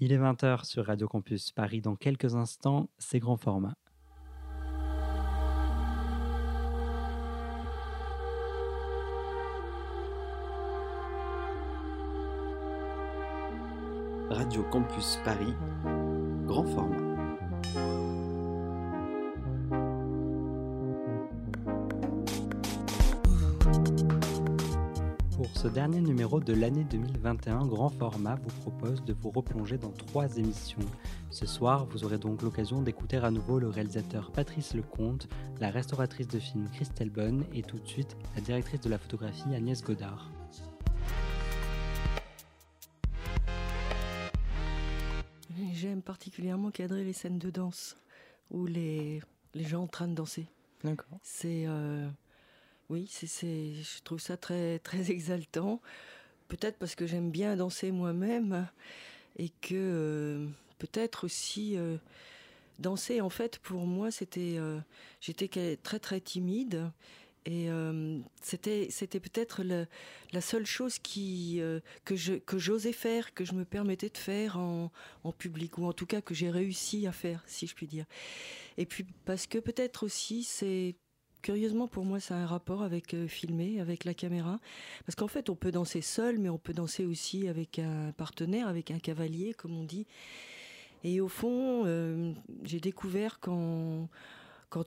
Il est 20h sur Radio Campus Paris. Dans quelques instants, c'est grand format. Radio Campus Paris, grand format. Ce dernier numéro de l'année 2021 grand format vous propose de vous replonger dans trois émissions. Ce soir, vous aurez donc l'occasion d'écouter à nouveau le réalisateur Patrice Lecomte, la restauratrice de films Christelle Bonne et tout de suite la directrice de la photographie Agnès Godard. J'aime particulièrement cadrer les scènes de danse où les, les gens en train de danser. D'accord. C'est euh, oui, c'est, je trouve ça très, très exaltant. Peut-être parce que j'aime bien danser moi-même et que euh, peut-être aussi euh, danser, en fait, pour moi, c'était, euh, j'étais très très timide et c'était, c'était peut-être la seule chose que, que j'osais faire, que je me permettais de faire en public, ou en tout cas que j'ai réussi à faire, si je puis dire. Et puis parce que peut-être aussi c'est curieusement, pour moi, ça a un rapport avec euh, filmer, avec la caméra. Parce qu'en fait, on peut danser seul, mais on peut danser aussi avec un partenaire, avec un cavalier, comme on dit. Et au fond, euh, j'ai découvert qu'en,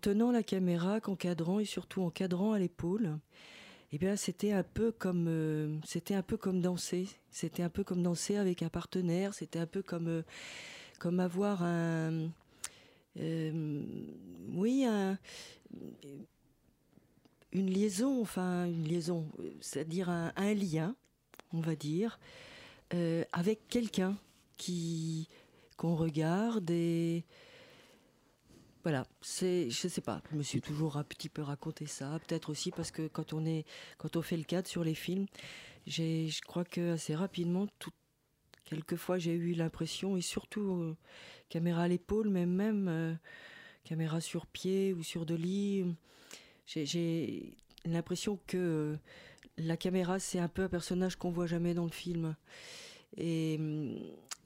tenant la caméra, qu'en cadrant, et surtout en cadrant à l'épaule, eh bien, c'était un peu comme, euh, c'était un peu comme danser. C'était un peu comme danser avec un partenaire. C'était un peu comme, comme avoir un, oui, un, une liaison, enfin une liaison, c'est-à-dire un, lien, on va dire, euh, avec quelqu'un qui qu'on regarde et voilà, c'est, je sais pas, je me suis toujours un petit peu raconté ça, peut-être aussi parce que quand on est, quand on fait le cadre sur les films, j'ai, je crois que assez rapidement, tout, quelquefois j'ai eu l'impression et surtout euh, caméra à l'épaule, mais même euh, caméra sur pied ou sur de lit, j'ai l'impression que euh, la caméra, c'est un peu un personnage qu'on voit jamais dans le film. Et,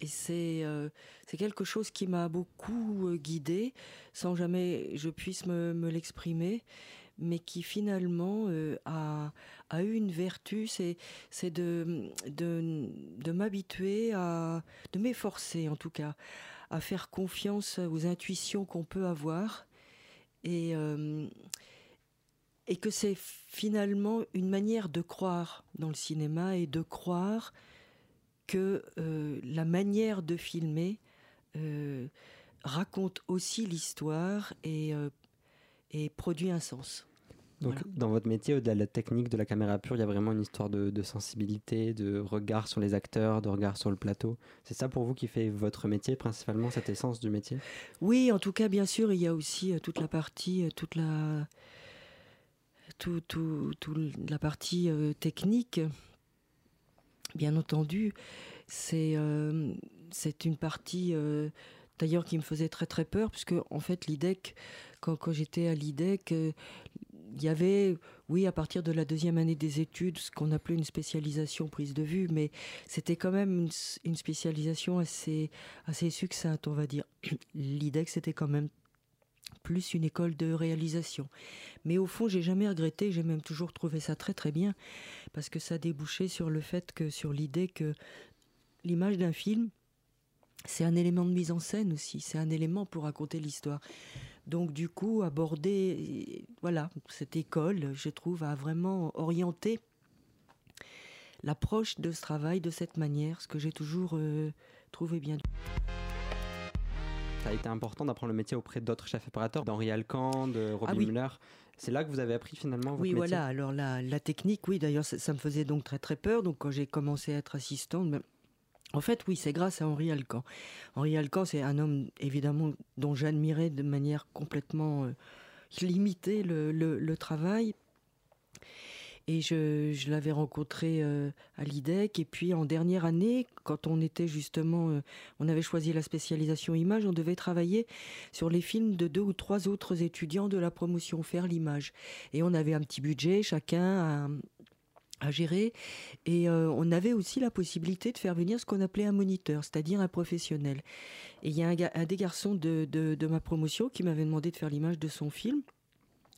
et c'est euh, quelque chose qui m'a beaucoup euh, guidée, sans jamais je puisse me, me l'exprimer, mais qui finalement a, a, eu une vertu, c'est de, de, de m'habituer à, de m'efforcer en tout cas, à faire confiance aux intuitions qu'on peut avoir. Et, et que c'est finalement une manière de croire dans le cinéma et de croire que euh, la manière de filmer euh, raconte aussi l'histoire et, euh, et, produit un sens. Donc, dans votre métier, au-delà de la technique de la caméra pure, il y a vraiment une histoire de, de, sensibilité, de regard sur les acteurs, de regard sur le plateau. C'est ça pour vous qui fait votre métier, principalement, cette essence du métier? Oui, en tout cas, bien sûr, il y a aussi toute la partie, toute la tout, tout, la partie euh, technique, bien entendu, c'est euh, une partie euh, d'ailleurs qui me faisait très très peur, puisque en fait l'IDEC, quand, quand j'étais à l'IDEC, il y avait, oui, à partir de la deuxième année des études, ce qu'on appelait une spécialisation prise de vue, mais c'était quand même une, une, spécialisation assez, assez succincte, on va dire. L'IDEC, c'était quand même plus une école de réalisation. Mais au fond, j'ai jamais regretté, j'ai même toujours trouvé ça très très bien, parce que ça débouchait sur le fait que, sur l'idée que l'image d'un film, c'est un élément de mise en scène aussi, c'est un élément pour raconter l'histoire. Donc du coup, aborder, voilà, cette école, je trouve, a vraiment orienté l'approche de ce travail de cette manière, ce que j'ai toujours euh, trouvé bien ça a été important d'apprendre le métier auprès d'autres chefs opérateurs, d'Henri Alcan, de Robin ah Müller. C'est là que vous avez appris finalement votre Oui, métier. voilà. Alors la, la technique, oui, d'ailleurs, ça, me faisait donc très très peur. Donc quand j'ai commencé à être assistante, ben, en fait, oui, c'est grâce à Henri Alcan. Henri Alcan, c'est un homme évidemment dont j'admirais de manière complètement euh, limitée le, le, le travail. Et je, l'avais rencontré euh, à l'IDEC. Et puis en dernière année, quand on était justement, euh, on avait choisi la spécialisation image, on devait travailler sur les films de deux ou trois autres étudiants de la promotion, faire l'image. Et on avait un petit budget, chacun à gérer. Et euh, on avait aussi la possibilité de faire venir ce qu'on appelait un moniteur, c'est-à-dire un professionnel. Et il y a un, des garçons de, ma promotion qui m'avait demandé de faire l'image de son film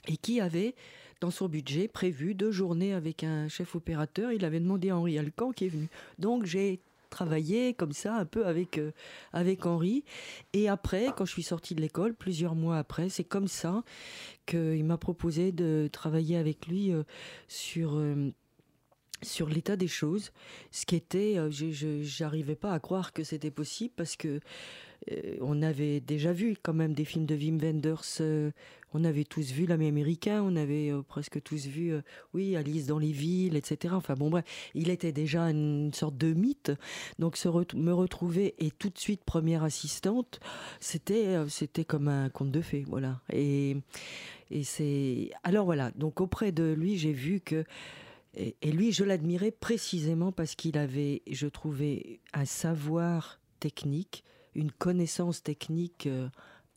et qui avait dans son budget prévu deux journées avec un chef opérateur. Il avait demandé à Henri Alcan qui est venu. Donc j'ai travaillé comme ça un peu avec euh, avec Henri et après quand je suis sortie de l'école plusieurs mois après c'est comme ça qu'il m'a proposé de travailler avec lui euh, sur sur l'état des choses, ce qui était, euh, je n'arrivais pas à croire que c'était possible parce que euh, on avait déjà vu quand même des films de Wim Wenders, euh, on avait tous vu l'ami américain, on avait presque tous vu, oui, Alice dans les villes, etc. Enfin bon bref, il était déjà une sorte de mythe, donc se me retrouver et tout de suite première assistante, c'était comme un conte de fées, voilà. Et c'est alors voilà, donc auprès de lui, j'ai vu que et, lui, je l'admirais précisément parce qu'il avait, je trouvais, un savoir technique, une connaissance technique euh,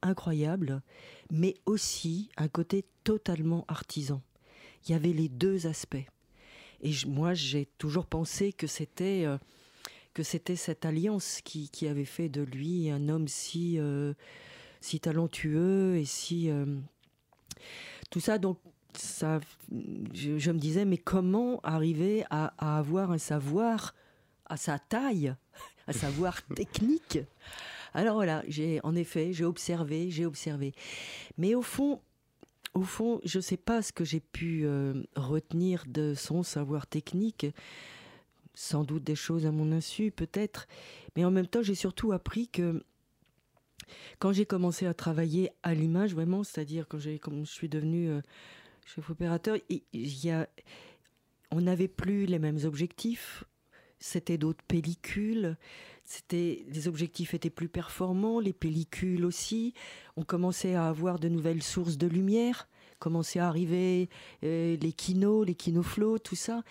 incroyable, mais aussi un côté totalement artisan. Il y avait les deux aspects. Et moi, j'ai toujours pensé que c'était euh, que c'était cette alliance qui, qui, avait fait de lui un homme si euh, si talentueux et si tout ça. Donc ça, je, me disais, mais comment arriver à, avoir un savoir à sa taille, un savoir technique Alors voilà, j'ai en effet, j'ai observé, j'ai observé. Mais au fond, au fond, je ne sais pas ce que j'ai pu euh, retenir de son savoir technique. Sans doute des choses à mon insu, peut-être. Mais en même temps, j'ai surtout appris que quand j'ai commencé à travailler à l'image, vraiment, c'est-à-dire quand, quand je suis devenue euh, chef opérateur, il y a, on n'avait plus les mêmes objectifs. C'était d'autres pellicules. C'était, les objectifs étaient plus performants, les pellicules aussi. On commençait à avoir de nouvelles sources de lumière. Commençait à arriver euh, les kinos, les kinoflots, tout ça.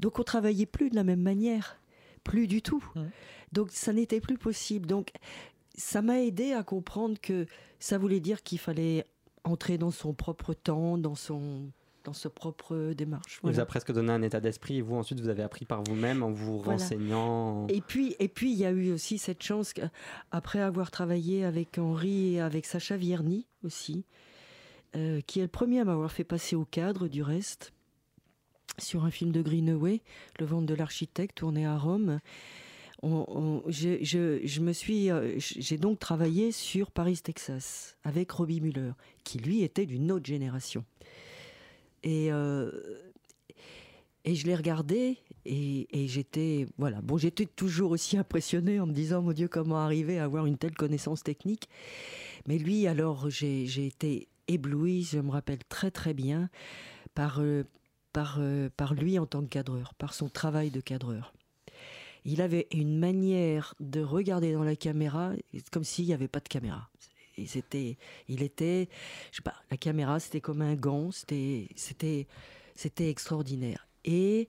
Donc on travaillait plus de la même manière, plus du tout. Donc ça n'était plus possible. Donc ça m'a aidé à comprendre que ça voulait dire qu'il fallait entrer dans son propre temps, dans son dans sa propre démarche. Il vous a presque donné un état d'esprit et vous ensuite vous avez appris par vous-même en vous renseignant. Et puis et puis il y a eu aussi cette chance après avoir travaillé avec Henri et avec Sacha Vierny aussi, euh, qui est le premier à m'avoir fait passer au cadre du reste sur un film de Greenaway, Le ventre de l'architecte tourné à Rome je, me suis, euh, j'ai donc travaillé sur Paris, Texas, avec Robbie Muller, qui lui était d'une autre génération. Et, euh, et je l'ai regardé et, j'étais, voilà, bon, j'étais toujours aussi impressionné en me disant, mon Dieu, comment arriver à avoir une telle connaissance technique. Mais lui, alors, j'ai été ébloui, je me rappelle très très bien, par, euh, par, par lui en tant que cadreur, par son travail de cadreur il avait une manière de regarder dans la caméra comme s'il n'y avait pas de caméra. Et c'était, il était, je sais pas, la caméra c'était comme un gant, c'était, c'était, c'était extraordinaire. Et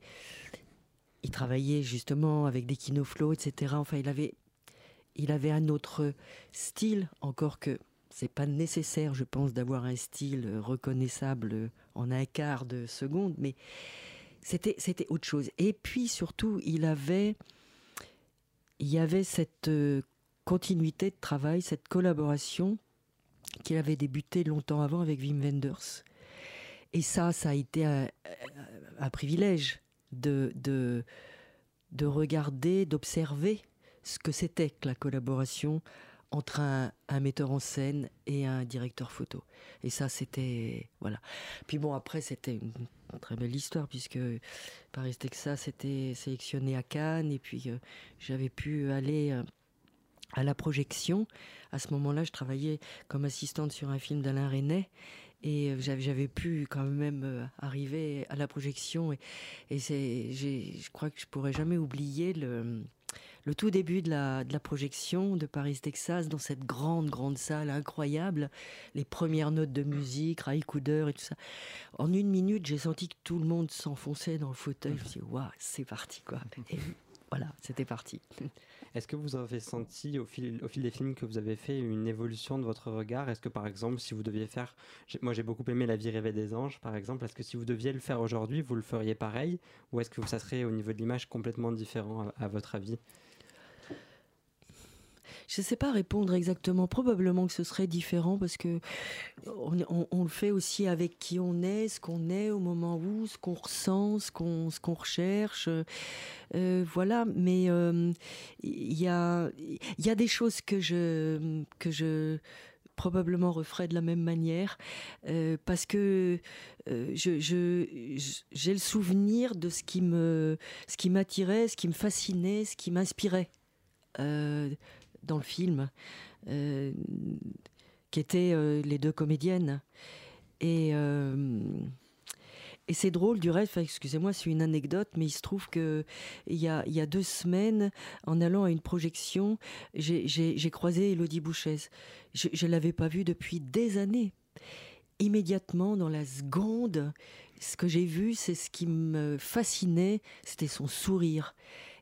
il travaillait justement avec des kinoflows, etc. Enfin, il avait, il avait un autre style, encore que c'est pas nécessaire, je pense, d'avoir un style reconnaissable en un quart de seconde, mais c'était, c'était autre chose. Et puis surtout, il avait il y avait cette euh, continuité de travail, cette collaboration qu'il avait débuté longtemps avant avec Wim Wenders. Et ça, ça a été un, privilège de, de, de regarder, d'observer ce que c'était que la collaboration entre un, metteur en scène et un directeur photo. Et ça, c'était. Voilà. Puis bon, après, c'était une, très belle histoire, puisque Paris Texas était sélectionné à Cannes, et puis euh, j'avais pu aller. Euh, à la projection. À ce moment-là, je travaillais comme assistante sur un film d'Alain Resnais et euh, j'avais pu quand même arriver à la projection et, je crois que je pourrais jamais oublier le, tout début de la, projection de Paris, Texas, dans cette grande, grande salle incroyable, les premières notes de musique, Ray Cooder et tout ça. En une minute, j'ai senti que tout le monde s'enfonçait dans le fauteuil. Je me suis dit, waouh, c'est parti, quoi. Voilà, c'était parti. Est-ce que vous avez senti au fil, des films que vous avez fait une évolution de votre regard? Est-ce que par exemple, si vous deviez faire, moi j'ai beaucoup aimé La vie rêvée des anges, par exemple, est-ce que si vous deviez le faire aujourd'hui, vous le feriez pareil? Ou est-ce que ça serait au niveau de l'image complètement différent à votre avis? Je ne sais pas répondre exactement. Probablement que ce serait différent parce que on, le fait aussi avec qui on est, ce qu'on est au moment où, ce qu'on ressent, ce qu'on qu'on recherche. Euh, voilà. Mais euh, il y a y a des choses que je que je probablement referais de la même manière euh, parce que je, j'ai le souvenir de ce qui me ce qui m'attirait, ce qui me fascinait, ce qui m'inspirait dans le film, euh, qui étaient euh, les deux comédiennes. Et, euh, et c'est drôle du reste, excusez-moi, c'est une anecdote, mais il se trouve que il y a, deux semaines, en allant à une projection, j'ai croisé Elodie Bouchez. Je ne l'avais pas vue depuis des années. Immédiatement, dans la seconde, ce que j'ai vu, c'est ce qui me fascinait, c'était son sourire.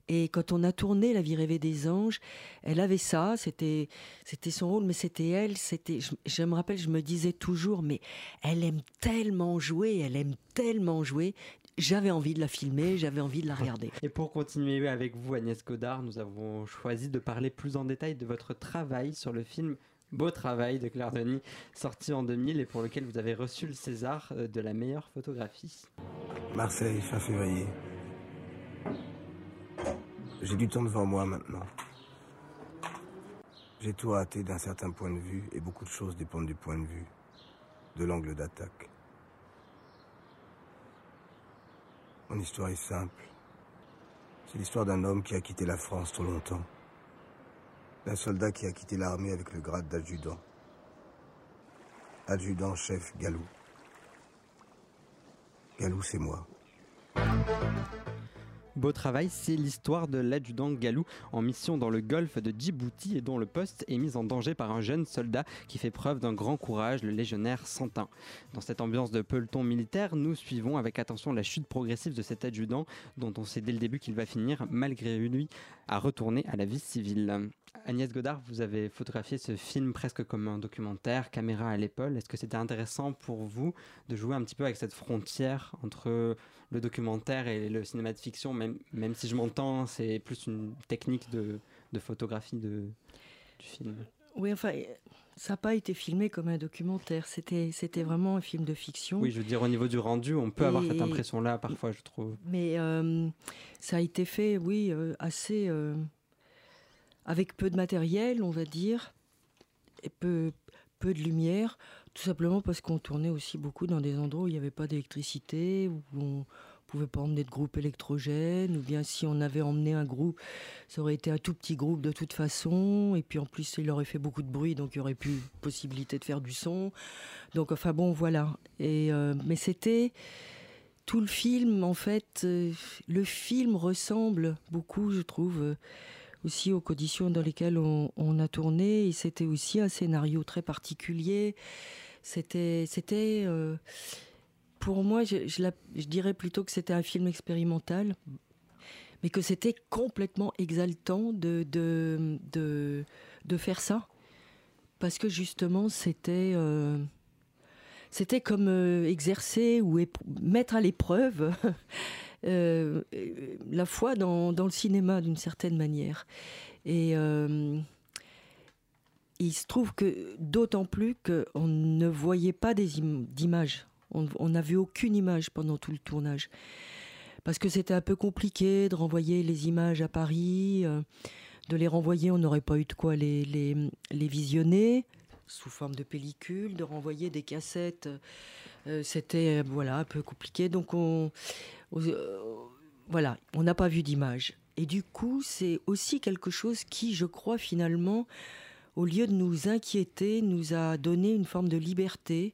Et quand on a tourné La vie rêvée des anges, elle avait ça, c'était c'était son rôle, mais c'était elle, c'était je, me rappelle, je me disais toujours, mais elle aime tellement jouer, elle aime tellement jouer. J'avais envie de la filmer, j'avais envie de la regarder. Et pour continuer avec vous, Agnès Godard, nous avons choisi de parler plus en détail de votre travail sur le film Beau travail de Claire Denis, sorti en 2000 et pour lequel vous avez reçu le César euh, de la meilleure photographie. Marseille, fin février. J'ai du temps devant moi maintenant. J'ai tout raté d'un certain point de vue et beaucoup de choses dépendent du point de vue, de l'angle d'attaque. Mon histoire est simple. C'est l'histoire d'un homme qui a quitté la France trop longtemps. D'un soldat qui a quitté l'armée avec le grade d'adjudant. Adjudant-chef Galou. Galou, c'est moi. Beau travail, c'est l'histoire de l'adjudant Galou en mission dans le golfe de Djibouti et dont le poste est mis en danger par un jeune soldat qui fait preuve d'un grand courage, le légionnaire Santin. Dans cette ambiance de peloton militaire, nous suivons avec attention la chute progressive de cet adjudant dont on sait dès le début qu'il va finir, malgré lui, à retourner à la vie civile. Agnès Godard, vous avez photographié ce film presque comme un documentaire, caméra à l'épaule. Est-ce que c'était intéressant pour vous de jouer un petit peu avec cette frontière entre le documentaire et le cinéma de fiction, même, même si je m'entends, c'est plus une technique de, de photographie de, du film Oui, enfin, ça n'a pas été filmé comme un documentaire, c'était, c'était vraiment un film de fiction. Oui, je veux dire, au niveau du rendu, on peut avoir cette impression-là parfois, je trouve. Mais euh, ça a été fait, oui, euh, assez. Euh, avec peu de matériel, on va dire, et peu, peu de lumière, tout simplement parce qu'on tournait aussi beaucoup dans des endroits où il n'y avait pas d'électricité, où on pouvait pas emmener de groupe électrogène, ou bien si on avait emmené un groupe, ça aurait été un tout petit groupe de toute façon, et puis en plus il aurait fait beaucoup de bruit, donc il y aurait plus possibilité de faire du son. Donc enfin bon, voilà. Et euh, mais c'était tout le film, en fait, euh, le film ressemble beaucoup, je trouve. Euh, aussi aux conditions dans lesquelles on, a tourné. Et c'était aussi un scénario très particulier. C'était, c'était, euh, pour moi, je, dirais plutôt que c'était un film expérimental, mais que c'était complètement exaltant de, de, de, de, faire ça, parce que justement, c'était euh, c'était comme euh, exercer ou mettre à l'épreuve Euh, la foi dans, le cinéma d'une certaine manière. Et euh, il se trouve que d'autant plus qu'on ne voyait pas d'images. On n'a vu aucune image pendant tout le tournage. Parce que c'était un peu compliqué de renvoyer les images à Paris. Euh, de les renvoyer, on n'aurait pas eu de quoi les, visionner sous forme de pellicule, de renvoyer des cassettes. c'était voilà un peu compliqué. Donc on, voilà, on n'a pas vu d'image. Et du coup, c'est aussi quelque chose qui, je crois, finalement, au lieu de nous inquiéter, nous a donné une forme de liberté.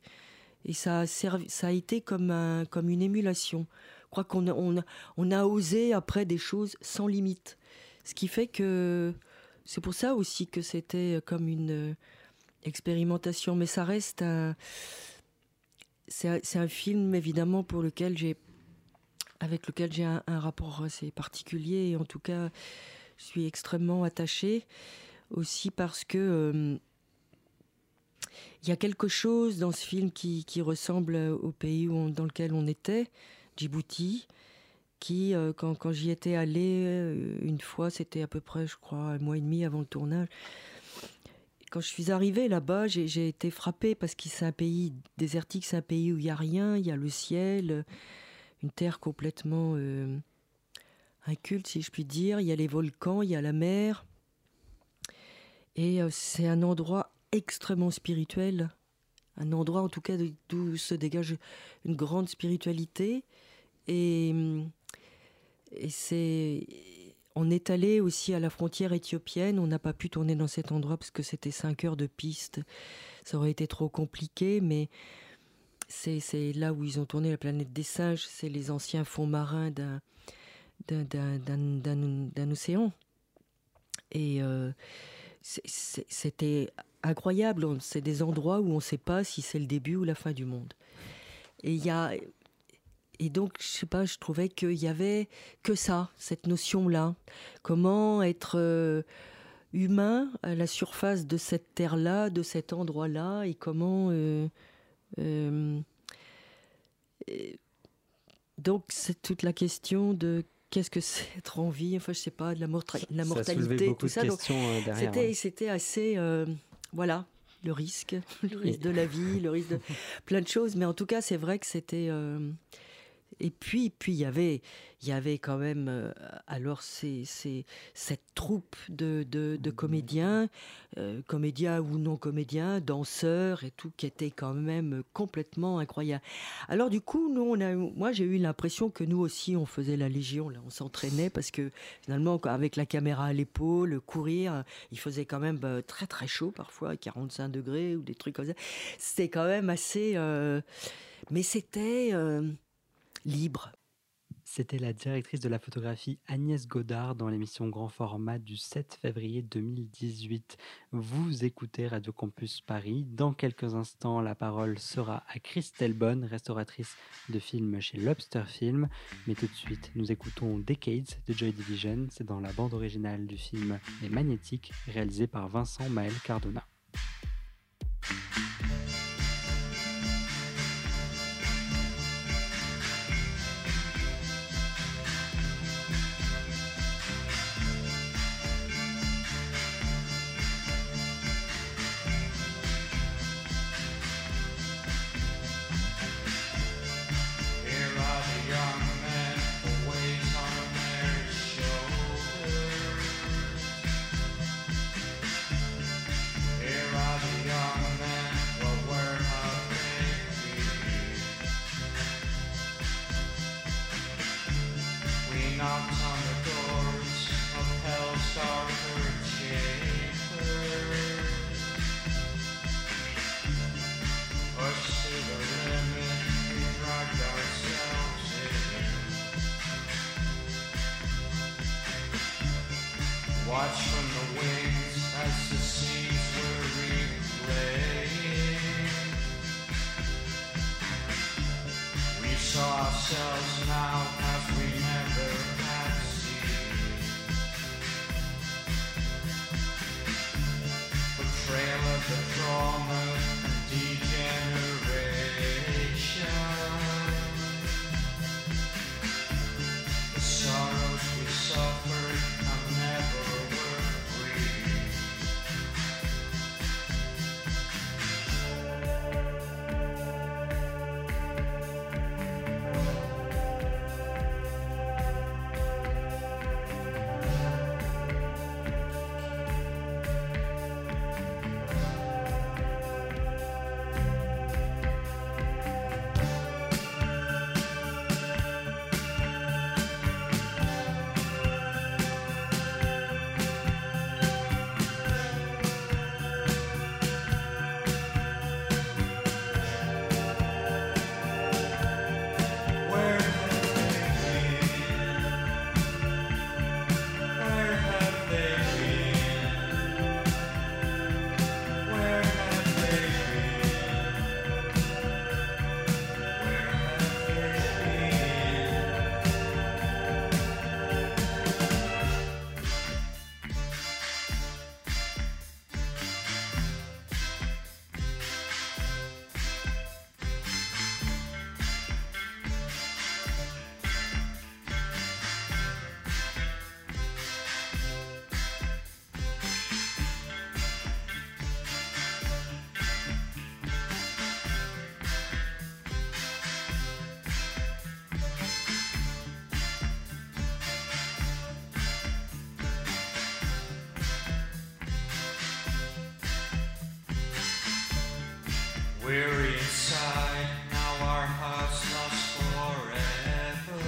Et ça a, ça a été comme, un, comme une émulation. Je crois qu'on a, on, a osé après des choses sans limite. Ce qui fait que c'est pour ça aussi que c'était comme une expérimentation. Mais ça reste un. C'est un film évidemment pour lequel j'ai avec lequel j'ai un, rapport assez particulier. Et en tout cas, Je suis extrêmement attachée aussi parce que il y a quelque chose dans ce film qui, ressemble au pays dans lequel on était, Djibouti, qui, euh, quand, j'y étais allé euh, une fois, c'était à peu près, je crois, un mois et demi avant le tournage. Quand je suis arrivée là-bas, j'ai été frappée parce que c'est un pays désertique, c'est un pays où il n'y a rien, il y a le ciel, une terre complètement euh, inculte, si je puis dire. Il y a les volcans, il y a la mer. Et c'est un endroit extrêmement spirituel, un endroit en tout cas d'où se dégage une grande spiritualité. Et, et c'est, on est allé aussi à la frontière éthiopienne. On n'a pas pu tourner dans cet endroit parce que c'était 5 heures de piste. Ça aurait été trop compliqué, mais c'est, là où ils ont tourné la planète des singes. C'est les anciens fonds marins d'un, océan. Et euh, c'était incroyable. C'est des endroits où on ne sait pas si c'est le début ou la fin du monde. Et donc je sais pas, je trouvais qu'il y avait que ça, cette notion-là. Comment être euh, humain à la surface de cette terre-là, de cet endroit-là, et comment euh, donc c'est toute la question de qu'est-ce que c'est être en vie, enfin je sais pas, de la, la mortalité, tout ça. C'était, c'était assez voilà, le risque, le risque de la vie, le risque de plein de choses. Mais en tout cas, c'est vrai que c'était. Euh, et puis, puis il y avait, il y avait quand même euh, alors cette troupe de, de, comédiens, euh, comédiens ou non comédiens, danseurs et tout, qui était quand même complètement incroyable. Alors du coup, nous, on a, moi j'ai eu l'impression que nous aussi on faisait la légion, là, on s'entraînait parce que finalement avec la caméra à l'épaule, courir, il faisait quand même bah, très très chaud parfois, 45 degrés ou des trucs comme ça. C'était quand même assez, euh, mais c'était libre. C'était la directrice de la photographie Agnès Godard dans l'émission Grand Format du 7 février 2018. Vous écoutez Radio Campus Paris. Dans quelques instants, la parole sera à Christelle Bonne, restauratrice de films chez Lobster Film. Mais tout de suite, nous écoutons Decades de Joy Division. C'est dans la bande originale du film Les Magnétiques, réalisé par Vincent Maël Cardona. the drama. Weary inside, now our hearts lost forever.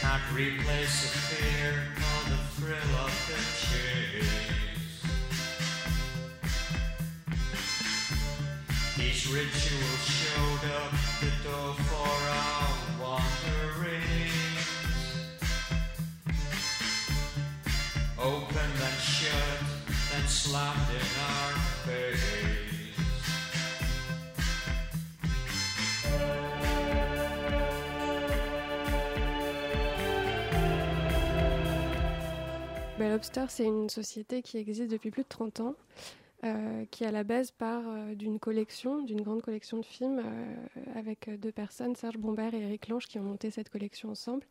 Can't replace the fear or the thrill of the chase. These rituals showed up the door for our wanderings. Bell Lobster, c'est une société qui existe depuis plus de 30 ans, euh, qui à la base part euh, d'une collection, d'une grande collection de films euh, avec deux personnes, Serge Bombert et Eric Lange, qui ont monté cette collection ensemble.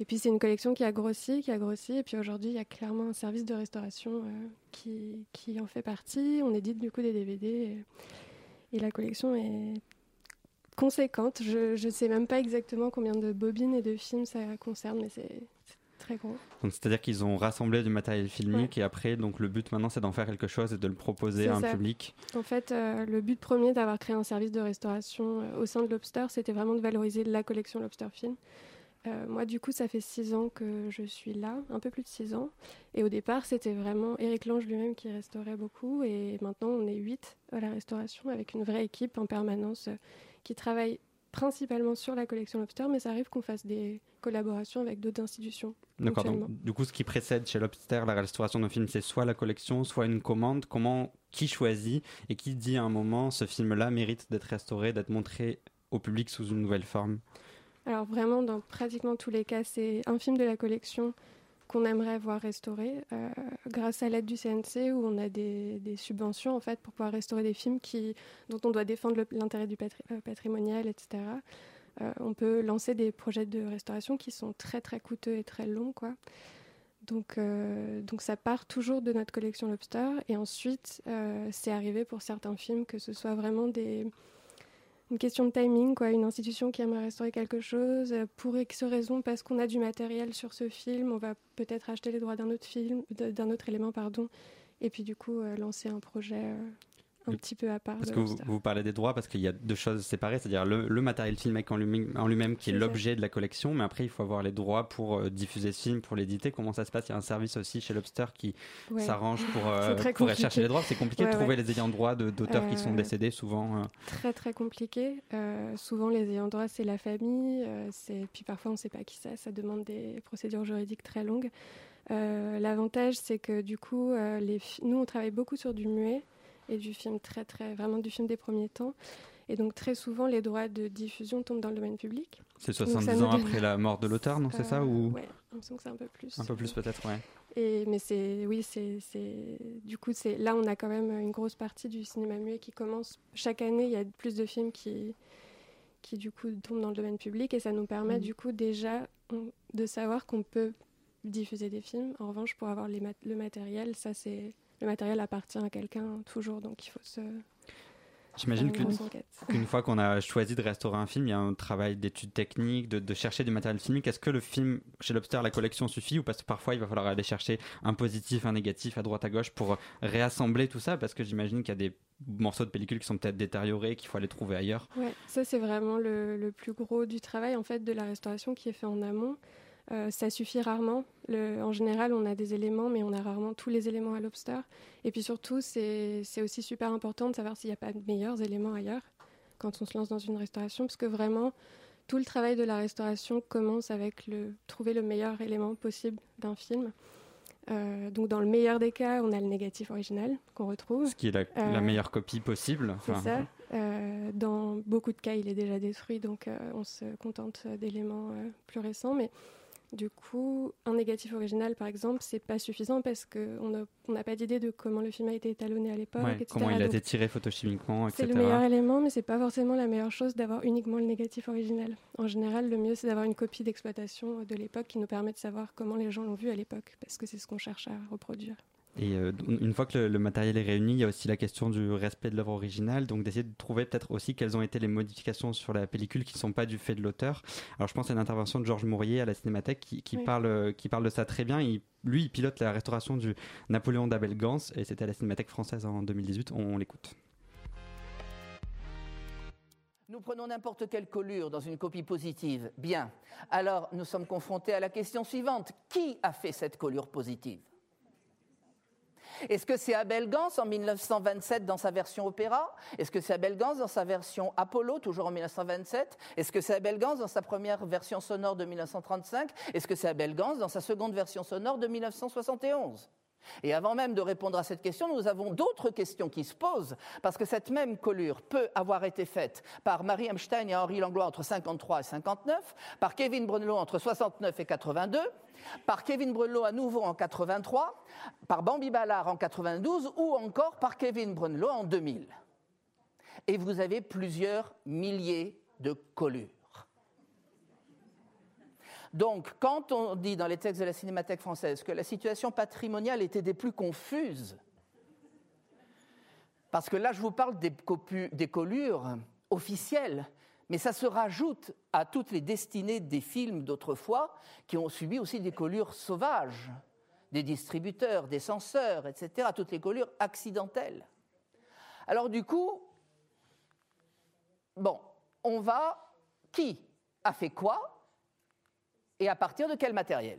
Et puis c'est une collection qui a grossi, qui a grossi, et puis aujourd'hui il y a clairement un service de restauration qui, qui, en fait partie. On édite du coup des DVD et, et la collection est conséquente. Je ne sais même pas exactement combien de bobines et de films ça concerne, mais c'est très gros. Donc c'est-à-dire qu'ils ont rassemblé du matériel filmique Ouais. et après donc le but maintenant c'est d'en faire quelque chose et de le proposer à un ça. public. En fait, euh, le but premier d'avoir créé un service de restauration euh, au sein de Lobster, c'était vraiment de valoriser la collection Lobster Film. Euh, moi, du coup, ça fait six ans que je suis là, un peu plus de six ans. Et au départ, c'était vraiment Eric Lange lui-même qui restaurait beaucoup. Et maintenant, on est huit à la restauration avec une vraie équipe en permanence euh, qui travaille principalement sur la collection Lobster, mais ça arrive qu'on fasse des collaborations avec d'autres institutions. D'accord. Donc du coup ce qui précède chez Lobster la restauration d'un film c'est soit la collection soit une commande. Comment qui choisit et qui dit à un moment ce film-là mérite d'être restauré, d'être montré au public sous une nouvelle forme? Alors vraiment, dans pratiquement tous les cas, c'est un film de la collection qu'on aimerait voir restauré euh, grâce à l'aide du CNC où on a des, subventions en fait pour pouvoir restaurer des films qui, dont on doit défendre l'intérêt du patri- euh, patrimonial, etc. Euh, on peut lancer des projets de restauration qui sont très très coûteux et très longs quoi. Donc, donc ça part toujours de notre collection Lobster et ensuite c'est arrivé pour certains films que ce soit vraiment des, une question de timing, quoi. Une institution qui aimerait restaurer quelque chose, euh, pour X raison, parce qu'on a du matériel sur ce film, on va peut-être acheter les droits d'un autre film, d'un autre élément, pardon, et puis du coup euh, lancer un projet euh, un petit peu à part. Parce que vous, parlez des droits parce qu'il y a deux choses séparées, c'est-à-dire le, le matériel filmique en lui- en lui-même qui est, l'objet de la collection, mais après il faut avoir les droits pour euh, diffuser ce film, pour l'éditer. Comment ça se passe? Il y a un service aussi chez Lobster qui Ouais. s'arrange pour, euh, pour compliqué. chercher les droits. C'est compliqué de trouver ouais. les ayants droit d'auteurs qui sont Euh, décédés souvent. euh. Très très compliqué. Euh, souvent les ayants droit c'est la famille, euh, c'est puis parfois on ne sait pas qui c'est, ça demande des procédures juridiques très longues. Euh, L'avantage c'est que du coup euh, les nous on travaille beaucoup sur du muet et du film très très vraiment du film des premiers temps. Et donc très souvent les droits de diffusion tombent dans le domaine public. C'est ça 70 nous ans donne- après la mort de l'auteur, non C'est ça Euh, ou Ouais, me semble que c'est un peu plus. un peu plus peut-être ouais. Et, mais c'est, oui, c'est, c'est, du coup, c'est, là, on a quand même une grosse partie du cinéma muet qui commence. Chaque année, il y a plus de films qui, qui du coup, tombent dans le domaine public et ça nous permet, Mhm. du coup, déjà on- de savoir qu'on peut diffuser des films. En revanche, pour avoir les mat- le matériel, ça, c'est, le matériel appartient à quelqu'un toujours, donc il faut se. J'imagine qu'une fois qu'on a choisi de restaurer un film, il y a un travail d'étude technique, de, de chercher du matériel filmique. Est-ce que le film chez Lobster, la collection suffit ou parce que parfois il va falloir aller chercher un positif, un négatif à droite à gauche pour réassembler tout ça? Parce que j'imagine qu'il y a des morceaux de pellicule qui sont peut-être détériorés, qu'il faut aller trouver ailleurs. Ouais, ça c'est vraiment le, le plus gros du travail en fait de la restauration qui est fait en amont. Euh, ça suffit rarement. Le- en général, on a des éléments, mais on a rarement tous les éléments à Lobster. Et puis surtout, c'est aussi super important de savoir s'il n'y a pas de meilleurs éléments ailleurs quand on se lance dans une restauration, parce que vraiment, tout le travail de la restauration commence avec le, trouver le meilleur élément possible d'un film. Euh, donc dans le meilleur des cas, on a le négatif original qu'on retrouve. Ce qui est la, la Euh, meilleure copie possible. C'est Enfin, ça. Euh, dans beaucoup de cas, il est déjà détruit, donc on se contente d'éléments plus récents. Mais du coup, un négatif original, par exemple, c'est pas suffisant parce qu'on n'a pas d'idée de comment le film a été étalonné à l'époque, ouais, comment il a été tiré photochimiquement, c'est etc. le meilleur élément, mais c'est pas forcément la meilleure chose d'avoir uniquement le négatif original. En général, le mieux, c'est d'avoir une copie d'exploitation de l'époque qui nous permet de savoir comment les gens l'ont vu à l'époque, parce que c'est ce qu'on cherche à reproduire. Et euh, une fois que le, le matériel est réuni, il y a aussi la question du respect de l'œuvre originale, donc d'essayer de trouver peut-être aussi quelles ont été les modifications sur la pellicule qui ne sont pas du fait de l'auteur. Alors je pense à une intervention de Georges Mourier à la Cinémathèque qui, qui Oui. parle, euh, qui parle de ça très bien. Il- lui, il pilote la restauration du Napoléon d'Abel Gans et c'était à la Cinémathèque française en 2018. On, on l'écoute. Nous prenons n'importe quelle collure dans une copie positive. Bien. Alors, nous sommes confrontés à la question suivante. Qui a fait cette collure positive? Est-ce que c'est Abel Gans en 1927 dans sa version opéra? Est-ce que c'est Abel Gans dans sa version Apollo, toujours en 1927 Est-ce que c'est Abel Gans dans sa première version sonore de 1935 Est-ce que c'est Abel Gans dans sa seconde version sonore de 1971 et avant même de répondre à cette question, nous avons d'autres questions qui se posent, parce que cette même collure peut avoir été faite par Marie Einstein et Henri Langlois entre 53 et 59, par Kevin Brunelot entre 69 et 82, par Kevin Brunelot à nouveau en 83, par Bambi Ballard en 92 ou encore par Kevin Brunelot en 2000. Et vous avez plusieurs milliers de collures. Donc, quand on dit dans les textes de la Cinémathèque française que la situation patrimoniale était des plus confuses, parce que là, je vous parle des, copu- des collures officielles, mais ça se rajoute à toutes les destinées des films d'autrefois qui ont subi aussi des collures sauvages, des distributeurs, des censeurs, etc., toutes les collures accidentelles. Alors du coup, bon, on va, qui a fait quoi et à partir de quel matériel?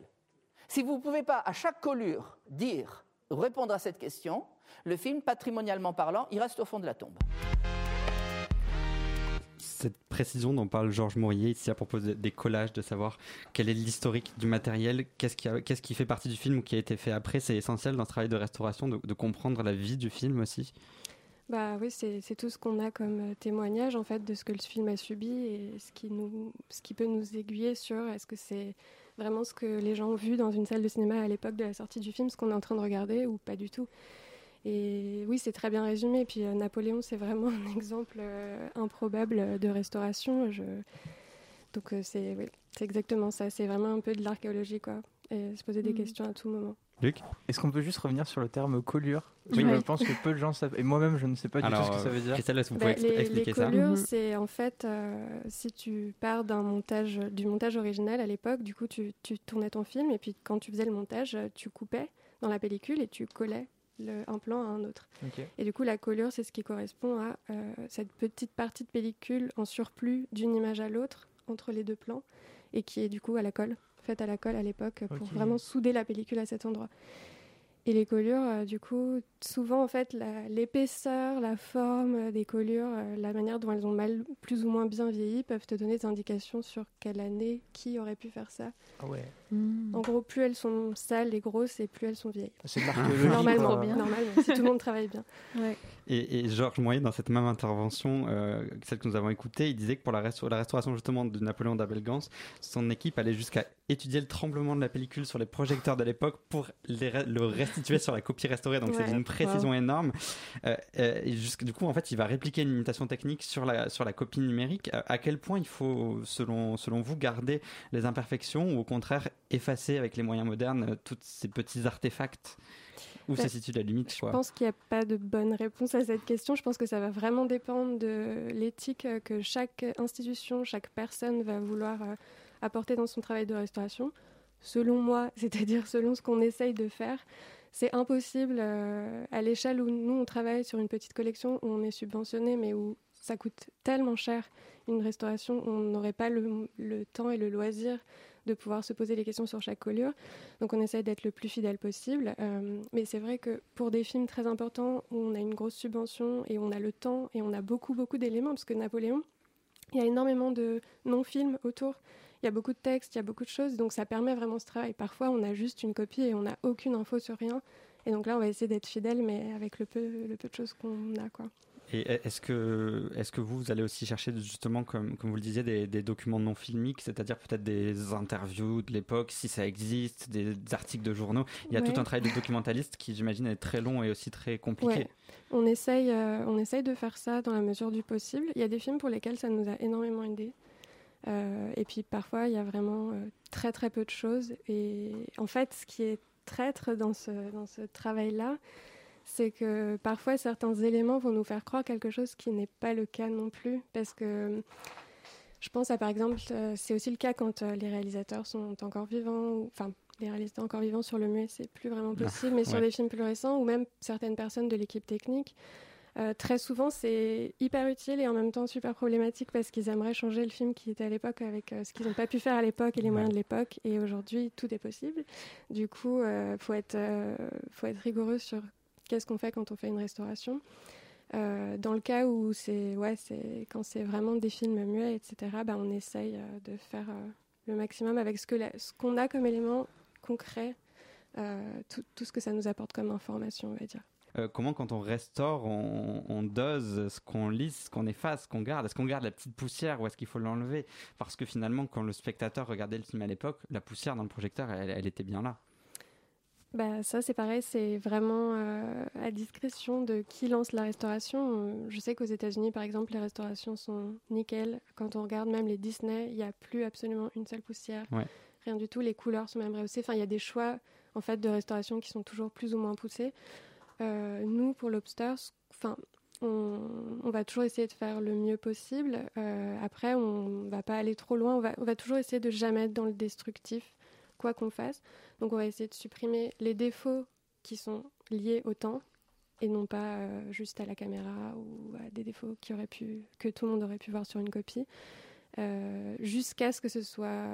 Si vous ne pouvez pas à chaque collure dire, répondre à cette question, le film, patrimonialement parlant, il reste au fond de la tombe. Cette précision dont parle Georges Mourier ici à propos de- des collages, de savoir quel est l'historique du matériel, qu'est-ce qui, fait partie du film ou qui a été fait après, c'est essentiel dans ce travail de restauration de comprendre la vie du film aussi. Bah oui, c'est tout ce qu'on a comme euh, témoignage en fait de ce que le film a subi et ce qui, nous, ce qui peut nous aiguiller sur est-ce que c'est vraiment ce que les gens ont vu dans une salle de cinéma à l'époque de la sortie du film, ce qu'on est en train de regarder ou pas du tout. Et oui, c'est très bien résumé. Et puis euh, Napoléon, c'est vraiment un exemple euh, improbable de restauration. Je... Donc euh, c'est exactement ça. C'est vraiment un peu de l'archéologie quoi. Et se poser des Mhm. questions à tout moment. Luc Est-ce qu'on peut juste revenir sur le terme collure? Oui. Je pense que peu de gens savent, et moi-même je ne sais pas du tout ce que ça veut dire. Christelle, est-ce que vous Bah, pouvez les, expliquer les ça? collures, Mhm. c'est en fait, euh, si tu pars d'un montage, du montage original à l'époque, du coup, tu, tu tournais ton film et puis quand tu faisais le montage, tu coupais dans la pellicule et tu collais le- un plan à un autre. Et du coup, la collure, c'est ce qui correspond à euh, cette petite partie de pellicule en surplus d'une image à l'autre entre les deux plans et qui est du coup à la colle, faite à la colle à l'époque pour vraiment souder la pellicule à cet endroit. Et les collures, euh, du coup, souvent en fait, l'épaisseur, la, forme euh, des collures, euh, la manière dont elles ont mal, plus ou moins bien vieilli, peuvent te donner des indications sur quelle année, qui aurait pu faire ça. Ah ouais. Mm. En gros, plus elles sont sales et grosses, et plus elles sont vieilles. C'est de l'archéologie. Normalement, si tout le monde travaille bien. Ouais. Et, et Georges Moyer, dans cette même intervention, euh, celle que nous avons écoutée, il disait que pour la, resta- la restauration justement de Napoléon d'Abel-Gans, son équipe allait jusqu'à étudier le tremblement de la pellicule sur les projecteurs de l'époque pour les re- le restituer sur la copie restaurée. Donc c'est d'une précision énorme. Euh, euh, et jusqu'- du coup, en fait, il va répliquer une limitation technique sur la, sur la copie numérique. À, à quel point il faut, selon, selon vous, garder les imperfections ou au contraire effacer avec les moyens modernes euh, tous ces petits artefacts? Où se situe la limite Je quoi pense qu'il n'y a pas de bonne réponse à cette question. Je pense que ça va vraiment dépendre de l'éthique euh, que chaque institution, chaque personne va vouloir euh, apporter dans son travail de restauration. Selon moi, c'est-à-dire selon ce qu'on essaye de faire, c'est impossible euh, à l'échelle où nous on travaille sur une petite collection où on est subventionné, mais où ça coûte tellement cher une restauration, on n'aurait pas le, le temps et le loisir de pouvoir se poser les questions sur chaque collure. Donc on essaye d'être le plus fidèle possible. Euh, mais c'est vrai que pour des films très importants où on a une grosse subvention et on a le temps et on a beaucoup beaucoup d'éléments, parce que Napoléon, il y a énormément de non-films autour. Il y a beaucoup de textes, il y a beaucoup de choses, donc ça permet vraiment ce travail. Parfois, on a juste une copie et on n'a aucune info sur rien. Et donc là, on va essayer d'être fidèle, mais avec le peu, le peu de choses qu'on a. Quoi. Et est-ce que, est que vous, vous allez aussi chercher justement, comme, comme vous le disiez, des, des documents non filmiques, c'est-à-dire peut-être des interviews de l'époque, si ça existe, des, articles de journaux? Il y a Ouais. tout un travail de documentaliste qui, j'imagine, est très long et aussi très compliqué. Ouais. On, essaye, euh, on essaye de faire ça dans la mesure du possible. Il y a des films pour lesquels ça nous a énormément aidé. Euh, et puis parfois, il y a vraiment euh, très très peu de choses. Et en fait, ce qui est traître dans ce, dans ce travail-là, c'est que parfois certains éléments vont nous faire croire quelque chose qui n'est pas le cas non plus. Parce que je pense à par exemple, euh, c'est aussi le cas quand euh, les réalisateurs sont encore vivants, enfin les réalisateurs encore vivants sur le muet, c'est plus vraiment Ah, possible, mais sur des films plus récents ou même certaines personnes de l'équipe technique. euh, très souvent, c'est hyper utile et en même temps super problématique parce qu'ils aimeraient changer le film qui était à l'époque avec euh, ce qu'ils n'ont pas pu faire à l'époque et les moyens de l'époque. Et aujourd'hui, tout est possible. Du coup, il faut, être, euh, faut être rigoureux sur qu'est-ce qu'on fait quand on fait une restauration. Euh, dans le cas où c'est ouais, quand c'est vraiment des films muets, etc. Bah, on essaye euh, de faire euh, le maximum avec ce que qu'on a comme élément concret, tout, ce que ça nous apporte comme information, on va dire. Comment, quand on restaure, on, on dose ce qu'on lisse, ce qu'on efface, ce qu'on garde? Est-ce qu'on garde la petite poussière ou est-ce qu'il faut l'enlever? Parce que finalement, quand le spectateur regardait le film à l'époque, la poussière dans le projecteur, elle était bien là. Bah, ça, c'est pareil, c'est vraiment euh, à discrétion de qui lance la restauration. Euh, Je sais qu'aux États-Unis, par exemple, les restaurations sont nickel. Quand on regarde même les Disney, il n'y a plus absolument une seule poussière. Ouais. Rien du tout. Les couleurs sont même rehaussées. Enfin, il y a des choix en fait de restauration qui sont toujours plus ou moins poussés. Euh, nous, pour Lobster, enfin, on, on va toujours essayer de faire le mieux possible. Euh, après, on va pas aller trop loin. On va, on va toujours essayer de jamais être dans le destructif, quoi qu'on fasse. Donc, on va essayer de supprimer les défauts qui sont liés au temps et non pas euh, juste à la caméra ou à des défauts que tout le monde aurait pu voir sur une copie. euh, jusqu'à ce que ce soit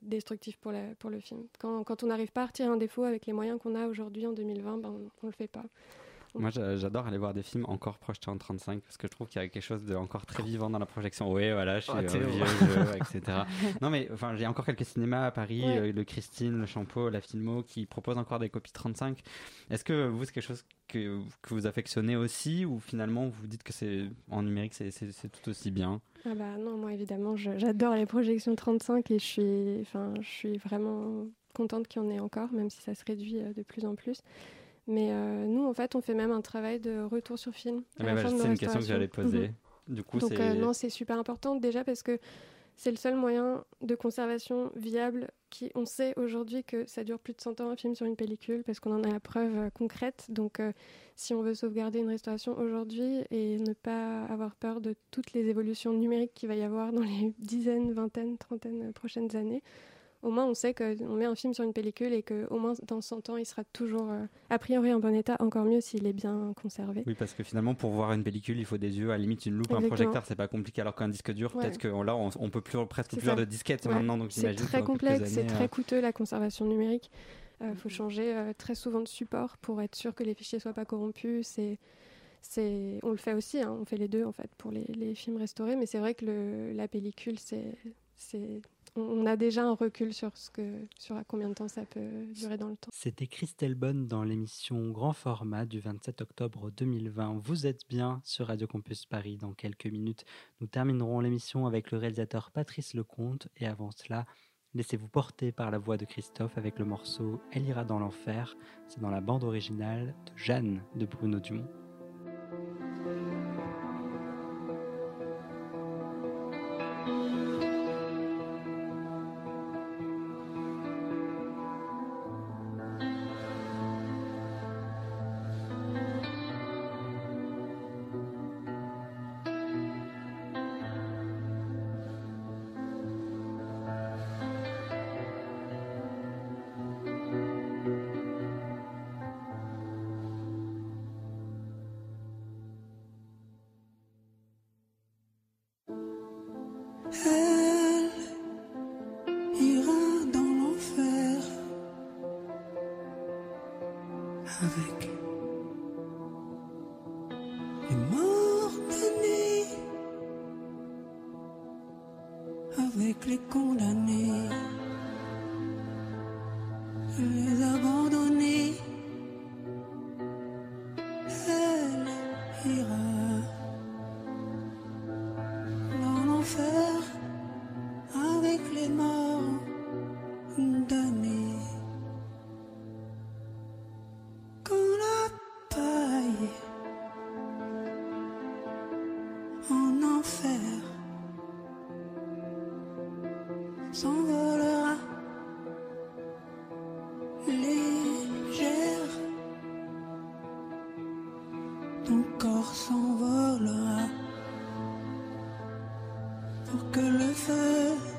destructif pour, le film. Quand, quand on n'arrive pas à retirer un défaut avec les moyens qu'on a aujourd'hui en 2020, ben, on ne le fait pas. Moi, j'a- j'adore aller voir des films encore projetés en 35 parce que je trouve qu'il y a quelque chose de encore très vivant dans la projection. Oui, voilà, je suis Oh, euh, vieux jeu, etc. Non, mais enfin, j'ai encore quelques cinémas à Paris, Ouais. euh, le Christine, le Champeau, la Filmo, qui proposent encore des copies 35. Est-ce que vous, c'est quelque chose que, que vous affectionnez aussi ou finalement vous dites que c'est en numérique, c'est- tout aussi bien? Ah bah non, moi évidemment, j'adore les projections 35 et je suis, enfin, je suis vraiment contente qu'il y en ait encore, même si ça se réduit euh, de plus en plus. Mais euh, nous, en fait, on fait même un travail de retour sur film. nos C'est une question que j'allais poser. Mhm. Du coup, Donc euh, non, c'est super important déjà parce que c'est le seul moyen de conservation viable qui, on sait aujourd'hui que ça dure plus de 100 ans un film sur une pellicule parce qu'on en a la preuve euh, concrète. Donc euh, si on veut sauvegarder une restauration aujourd'hui et ne pas avoir peur de toutes les évolutions numériques qu'il va y avoir dans les dizaines, vingtaines, trentaines prochaines années, au moins on sait qu'on met un film sur une pellicule et qu'au moins dans 100 ans il sera toujours euh, a priori en bon état, encore mieux s'il est bien conservé. Oui, parce que finalement, pour voir une pellicule, il faut des yeux, à la limite une loupe, un projecteur, c'est pas compliqué. Alors qu'un disque dur, Ouais. peut-être que là, on, on peut plus, presque plus faire de disquettes Ouais. maintenant, C'est très complexe, c'est très euh, coûteux la conservation numérique. Il faut changer euh, très souvent de support pour être sûr que les fichiers soient pas corrompus. C'est, on le fait aussi, hein, on fait les deux en fait pour les, les films restaurés, mais c'est vrai que le, la pellicule, c'est, on, a déjà un recul sur ce que, sur à combien de temps ça peut durer dans le temps. C'était Christelle Bonne dans l'émission Grand Format du 27 octobre 2020. Vous êtes bien sur Radio Campus Paris. Dans quelques minutes, nous terminerons l'émission avec le réalisateur Patrice Lecomte. Et avant cela, laissez-vous porter par la voix de Christophe avec le morceau Elle ira dans l'enfer. C'est dans la bande originale de Jeanne de Bruno Dumont. Corps s'envolera pour que le feu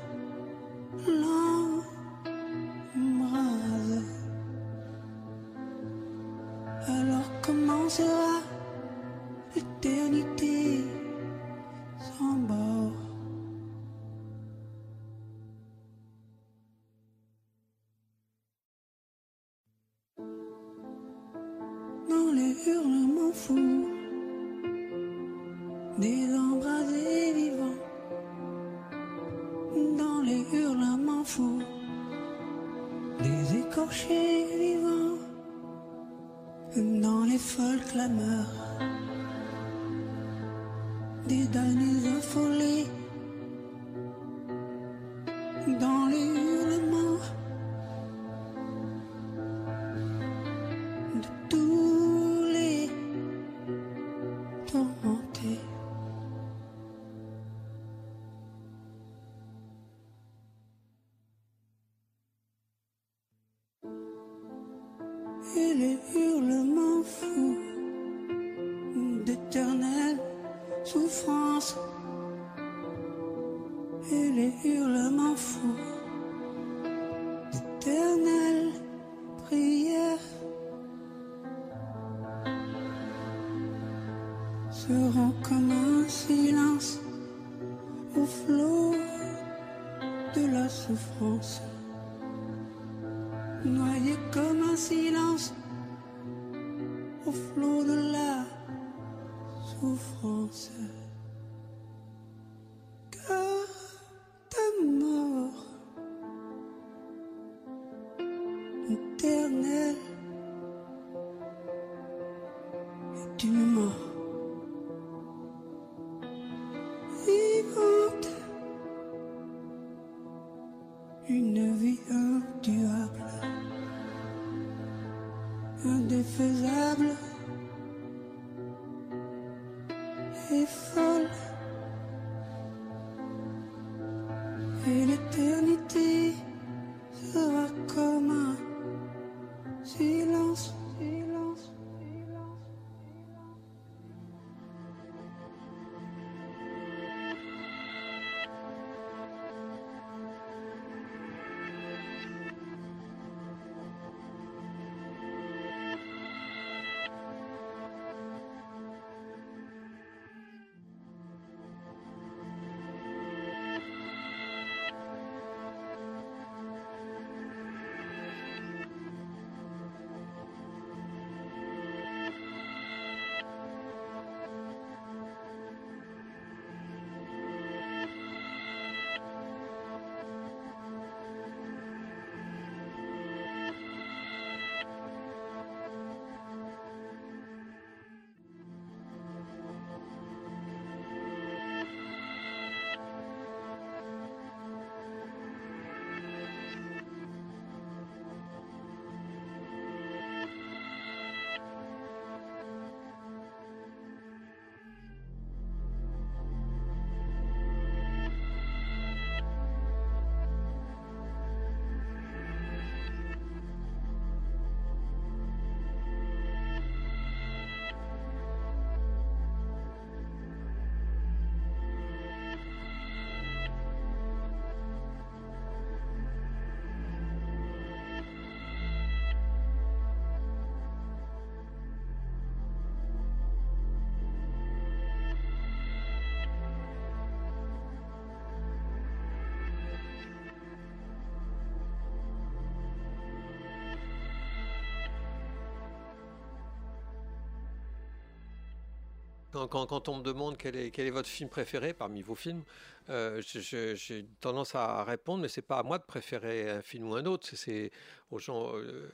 Quand, on me demande quel est, votre film préféré parmi vos films, euh, j'ai tendance à répondre, mais c'est pas à moi de préférer un film ou un autre, c'est- aux gens euh,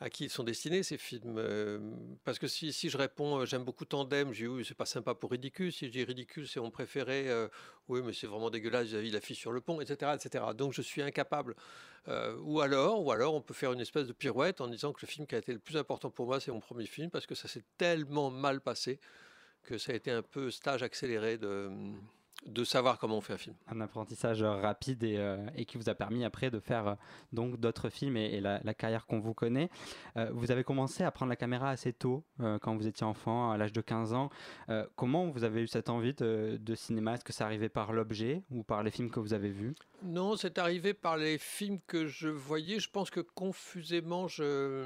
à qui ils sont destinés ces films. euh, parce que si, je réponds, j'aime beaucoup Tandem, dis oui, c'est pas sympa pour Ridicule. Si je dis Ridicule, c'est mon préféré, oui, mais c'est vraiment dégueulasse vis-à-vis la fille sur le pont, etc., etc. Donc je suis incapable. Ou alors, ou alors, on peut faire une espèce de pirouette en disant que le film qui a été le plus important pour moi, c'est mon premier film, parce que ça s'est tellement mal passé que ça a été un peu stage accéléré de, de savoir comment on fait un film. Un apprentissage rapide et, euh, et qui vous a permis après de faire euh, donc d'autres films et, et la, la, carrière qu'on vous connaît. Euh, vous avez commencé à prendre la caméra assez tôt, quand vous étiez enfant, à l'âge de 15 ans. Comment vous avez eu cette envie de, de cinéma? Est-ce que ça arrivait par l'objet ou par les films que vous avez vus? Non, c'est arrivé par les films que je voyais. Je pense que confusément, je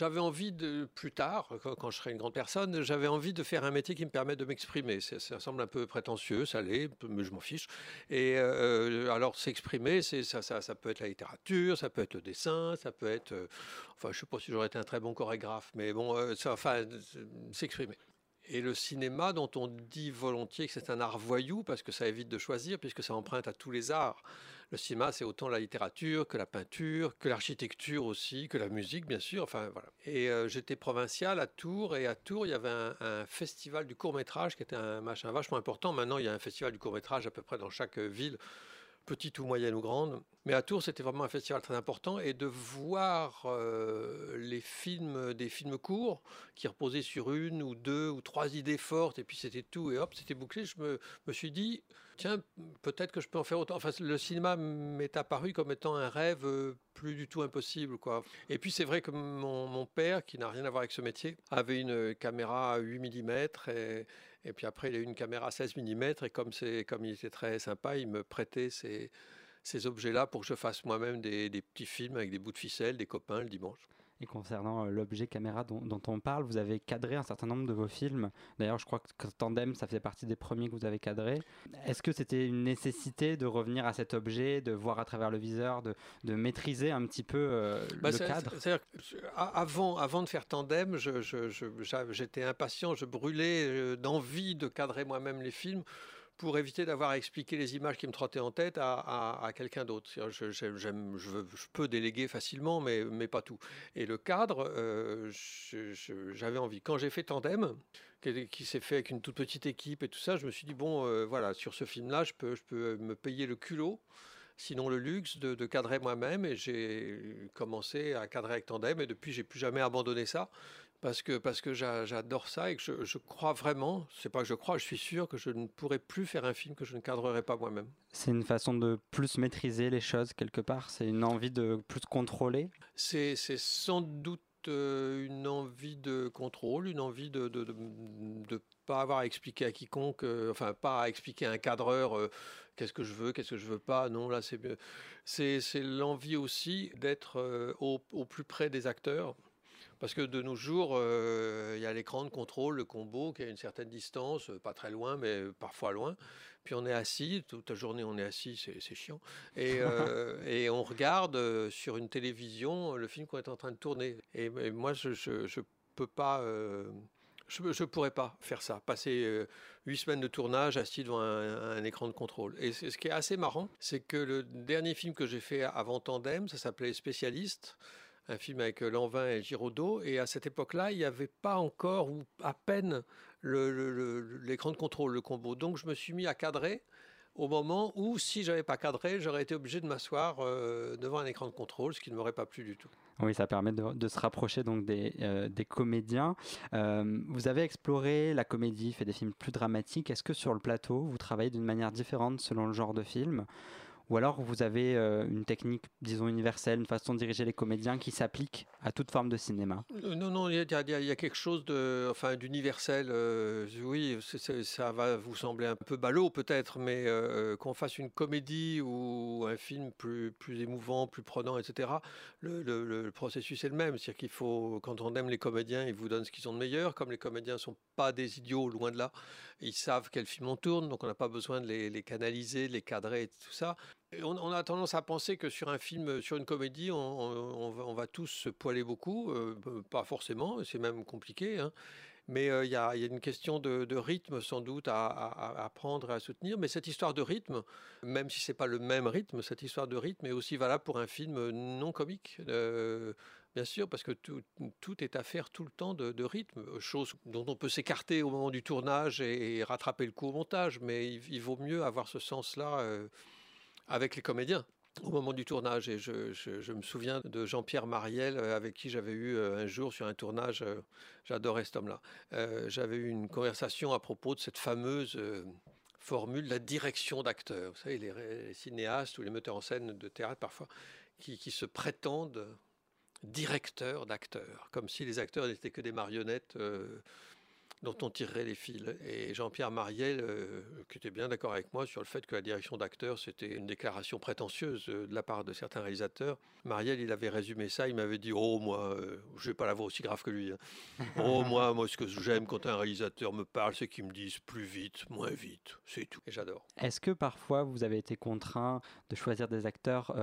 j'avais envie de, plus tard, quand, je serai une grande personne, j'avais envie de faire un métier qui me permet de m'exprimer. Ça, semble un peu prétentieux, ça l'est, mais je m'en fiche. Et euh, alors, s'exprimer, ça, peut être la littérature, ça peut être le dessin, ça peut être. euh, enfin, je sais pas si j'aurais été un très bon chorégraphe, mais bon, euh, enfin, s'exprimer. Et le cinéma, dont on dit volontiers que c'est un art voyou, parce que ça évite de choisir, puisque ça emprunte à tous les arts. Le cinéma, c'est autant la littérature que la peinture, que l'architecture aussi, que la musique, bien sûr. Enfin, voilà. Et euh, j'étais provincial à Tours, et à Tours, il y avait un, un festival du court-métrage qui était un machin vachement important. Maintenant, il y a un festival du court-métrage à peu près dans chaque ville petite ou moyenne ou grande. Mais à Tours, c'était vraiment un festival très important. Et de voir euh, les films, des films courts, qui reposaient sur une ou deux ou trois idées fortes, et puis c'était tout, et hop, c'était bouclé, je me, me suis dit, tiens, peut-être que je peux en faire autant. Enfin, le cinéma m'est apparu comme étant un rêve euh, plus du tout impossible. Quoi. Et puis c'est vrai que mon, père, qui n'a rien à voir avec ce métier, avait une caméra à 8 mm et, et puis après il a eu une caméra à 16 mm et comme, comme il était très sympa, il me prêtait ces, ces objets-là pour que je fasse moi-même des, des petits films avec des bouts de ficelle, des copains le dimanche. Et concernant euh, l'objet caméra dont, dont, on parle, vous avez cadré un certain nombre de vos films. D'ailleurs, je crois que Tandem, ça faisait partie des premiers que vous avez cadrés. Est-ce que c'était une nécessité de revenir à cet objet, de voir à travers le viseur, de, de maîtriser un petit peu euh, bah, le cadre? avant, avant de faire Tandem, j'étais impatient, je brûlais euh, d'envie de cadrer moi-même les films pour éviter d'avoir à expliquer les images qui me trottaient en tête à, quelqu'un d'autre. Je, peux déléguer facilement, mais, pas tout. Et le cadre, euh, j'avais envie. Quand j'ai fait Tandem, qui, s'est fait avec une toute petite équipe et tout ça, je me suis dit, bon, euh, voilà, sur ce film-là, je peux, je peux me payer le culot sinon le luxe de, de cadrer moi-même et j'ai commencé à cadrer avec Tandem et depuis j'ai plus jamais abandonné ça parce que, parce que j'adore ça et que je, je crois vraiment, c'est pas que je crois, je suis sûr que je ne pourrais plus faire un film que je ne cadrerai pas moi-même. C'est une façon de plus maîtriser les choses quelque part, c'est une envie de plus contrôler? C'est sans doute euh, une envie de contrôle, une envie de, de, de, de pas avoir à expliquer à quiconque, euh, enfin pas à expliquer à un cadreur euh, qu'est-ce que je veux, qu'est-ce que je veux pas. Non, là c'est c'est l'envie aussi d'être euh, au, au, plus près des acteurs. Parce que de nos jours, euh, il y a l'écran de contrôle, le combo, qui est à une certaine distance, pas très loin, mais parfois loin. Puis on est assis, toute la journée on est assis, c'est chiant. Et, euh, et, on regarde euh, sur une télévision le film qu'on est en train de tourner. Et, et moi, je ne peux pas je ne pourrais pas faire ça, passer euh, huit semaines de tournage assis devant un, un écran de contrôle. Et ce qui est assez marrant, c'est que le dernier film que j'ai fait avant Tandem, ça s'appelait Spécialiste, un film avec Lanvin et Giraudot, et à cette époque-là, il n'y avait pas encore, ou à peine, l'écran de contrôle, le combo. Donc je me suis mis à cadrer au moment où, si j'avais pas cadré, j'aurais été obligé de m'asseoir euh, devant un écran de contrôle, ce qui ne m'aurait pas plu du tout. Oui, ça permet de, se rapprocher donc des, euh, comédiens. Euh, vous avez exploré la comédie, fait des films plus dramatiques. Est-ce que sur le plateau, vous travaillez d'une manière différente selon le genre de film? Ou alors vous avez euh, une technique, disons, universelle, une façon de diriger les comédiens qui s'applique à toute forme de cinéma euh, Non, non, il y, a quelque chose de, enfin, d'universel. Euh, oui, ça va vous sembler un peu ballot peut-être, mais qu'on fasse une comédie ou un film plus, émouvant, plus prenant, etc., le, le, le processus est le même. C'est-à-dire qu'il faut, quand on aime les comédiens, ils vous donnent ce qu'ils ont de meilleur. Comme les comédiens ne sont pas des idiots, loin de là, ils savent quel film on tourne, donc on n'a pas besoin de les, canaliser, de les cadrer et tout ça. On, a tendance à penser que sur un film, sur une comédie, on, va, tous se poiler beaucoup. Euh, pas forcément, c'est même compliqué. Hein. Mais il euh, y, a, une question de, rythme sans doute à, prendre et à soutenir. Mais cette histoire de rythme, même si c'est pas le même rythme, cette histoire de rythme est aussi valable pour un film non comique. Euh, bien sûr, parce que tout, est affaire tout le temps de, rythme, chose dont on peut s'écarter au moment du tournage et, rattraper le coup au montage. Mais il, vaut mieux avoir ce sens-là. Euh, avec les comédiens au moment du tournage. Et je, me souviens de Jean-Pierre Mariel, euh, avec qui j'avais eu euh, un jour sur un tournage, euh, j'adorais cet homme-là, j'avais eu une conversation à propos de cette fameuse formule, la direction d'acteur. Vous savez, les, cinéastes ou les metteurs en scène de théâtre parfois, qui, se prétendent directeurs d'acteurs, comme si les acteurs n'étaient que des marionnettes dont on tirerait les fils. Et Jean-Pierre Mariel, euh, qui était bien d'accord avec moi sur le fait que la direction d'acteur, c'était une déclaration prétentieuse euh, de la part de certains réalisateurs. Mariel, il avait résumé ça, il m'avait dit Oh, moi, euh, je vais pas l'avoir aussi grave que lui. Hein. oh, moi, moi, ce que j'aime quand un réalisateur me parle, c'est qu'il me dise plus vite, moins vite. C'est tout. Et j'adore. Est-ce que parfois vous avez été contraint de choisir des acteurs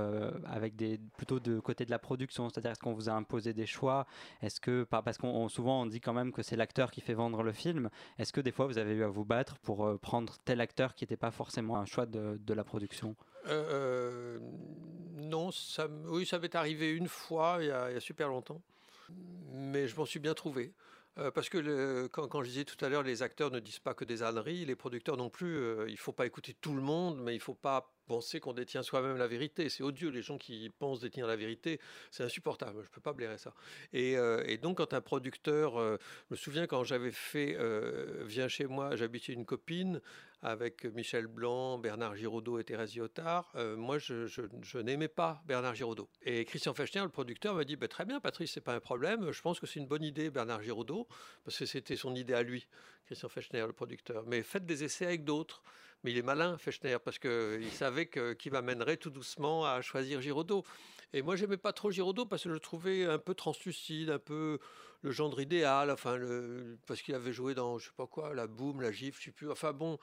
avec des plutôt de côté de la production? C'est-à-dire, est-ce qu'on vous a imposé des choix? Est-ce que, parce qu'on souvent on dit quand même que c'est l'acteur qui fait vendre film. Est-ce que des fois vous avez eu à vous battre pour euh, prendre tel acteur qui n'était pas forcément un choix de, la production? Euh, Non, ça, oui, ça m'est arrivé une fois il y, a, super longtemps, mais je m'en suis bien trouvé. Euh, parce que quand, je disais tout à l'heure, les acteurs ne disent pas que des âneries, les producteurs non plus. il ne faut pas écouter tout le monde, mais il ne faut pas penser qu'on détient soi-même la vérité. C'est odieux, les gens qui pensent détenir la vérité, c'est insupportable, je ne peux pas blairer ça. Et, euh, donc quand un producteur, euh, je me souviens quand j'avais fait euh, Viens chez moi, j'habitais une copine avec Michel Blanc, Bernard Giraudot et Thérèse Lyotard, moi je, n'aimais pas Bernard Giraudot. Et Christian Fechner, le producteur, m'a dit bah, Très bien Patrice, c'est pas un problème, je pense que c'est une bonne idée Bernard Giraudot, parce que c'était son idée à lui, Christian Fechner, le producteur. Mais faites des essais avec d'autres. Mais il est malin, Fechner, parce qu'il savait qu'il m'amènerait tout doucement à choisir Giraudot. Et moi, j'aimais pas trop Giraudot parce que je le trouvais un peu translucide, un peu le gendre idéal, enfin, le, parce qu'il avait joué dans, je sais pas quoi, la boum, la gifle, je sais plus. Enfin bon,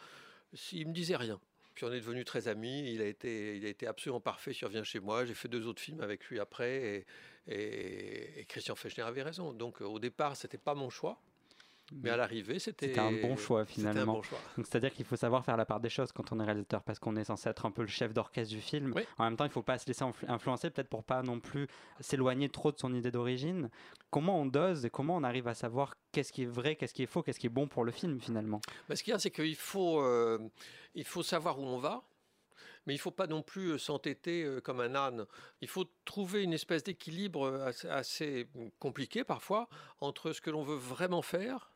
il me disait rien. Puis on est devenus très amis. Il a été, il a été absolument parfait sur Viens chez moi. J'ai fait deux autres films avec lui après. Et, Christian Fechner avait raison. Donc au départ, c'était pas mon choix. Mais à l'arrivée, c'était un bon choix finalement. C'est-à-dire qu'il faut savoir faire la part des choses quand on est réalisateur, parce qu'on est censé être un peu le chef d'orchestre du film. En même temps, il ne faut pas se laisser influencer, peut-être pour pas non plus s'éloigner trop de son idée d'origine. Comment on dose et comment on arrive à savoir qu'est-ce qui est vrai, qu'est-ce qui est faux, qu'est-ce qui est bon pour le film finalement? Bah, Ce qu'il y a, c'est qu'il faut, euh, il faut savoir où on va mais il ne faut pas non plus euh, s'entêter euh, comme un âne. Il faut trouver une espèce d'équilibre assez, compliqué parfois entre ce que l'on veut vraiment faire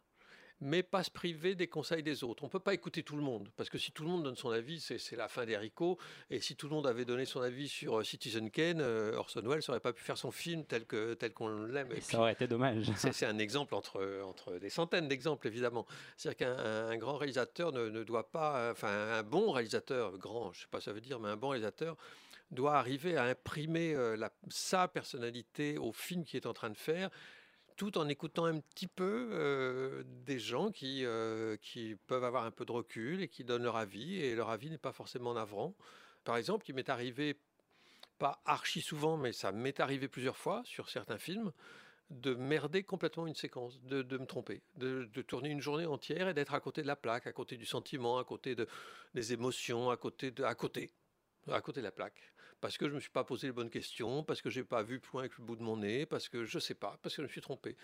mais pas se priver des conseils des autres. On ne peut pas écouter tout le monde, parce que si tout le monde donne son avis, c'est la fin des haricots. Et si tout le monde avait donné son avis sur euh, Citizen Kane, euh, Orson Welles n'aurait pas pu faire son film tel qu'on tel qu'on l'aime. Ça aurait été dommage. C'est un exemple entre, entre des centaines d'exemples, évidemment. C'est-à-dire qu'un grand réalisateur ne, doit pas, enfin un bon réalisateur, grand, je ne sais pas ce que ça veut dire, mais un bon réalisateur, doit arriver à imprimer euh, la, sa personnalité au film qu'il est en train de faire tout en écoutant un petit peu euh, des gens qui, euh, qui peuvent avoir un peu de recul et qui donnent leur avis, et leur avis n'est pas forcément navrant. Par exemple, il m'est arrivé, pas archi souvent, mais ça m'est arrivé plusieurs fois sur certains films, de merder complètement une séquence, de, me tromper, de, tourner une journée entière et d'être à côté de la plaque, à côté du sentiment, à côté de, des émotions, à côté de, à côté, à côté de la plaque parce que je ne me suis pas posé les bonnes questions, parce que je n'ai pas vu plus loin avec le bout de mon nez, parce que je ne sais pas, parce que je me suis trompé.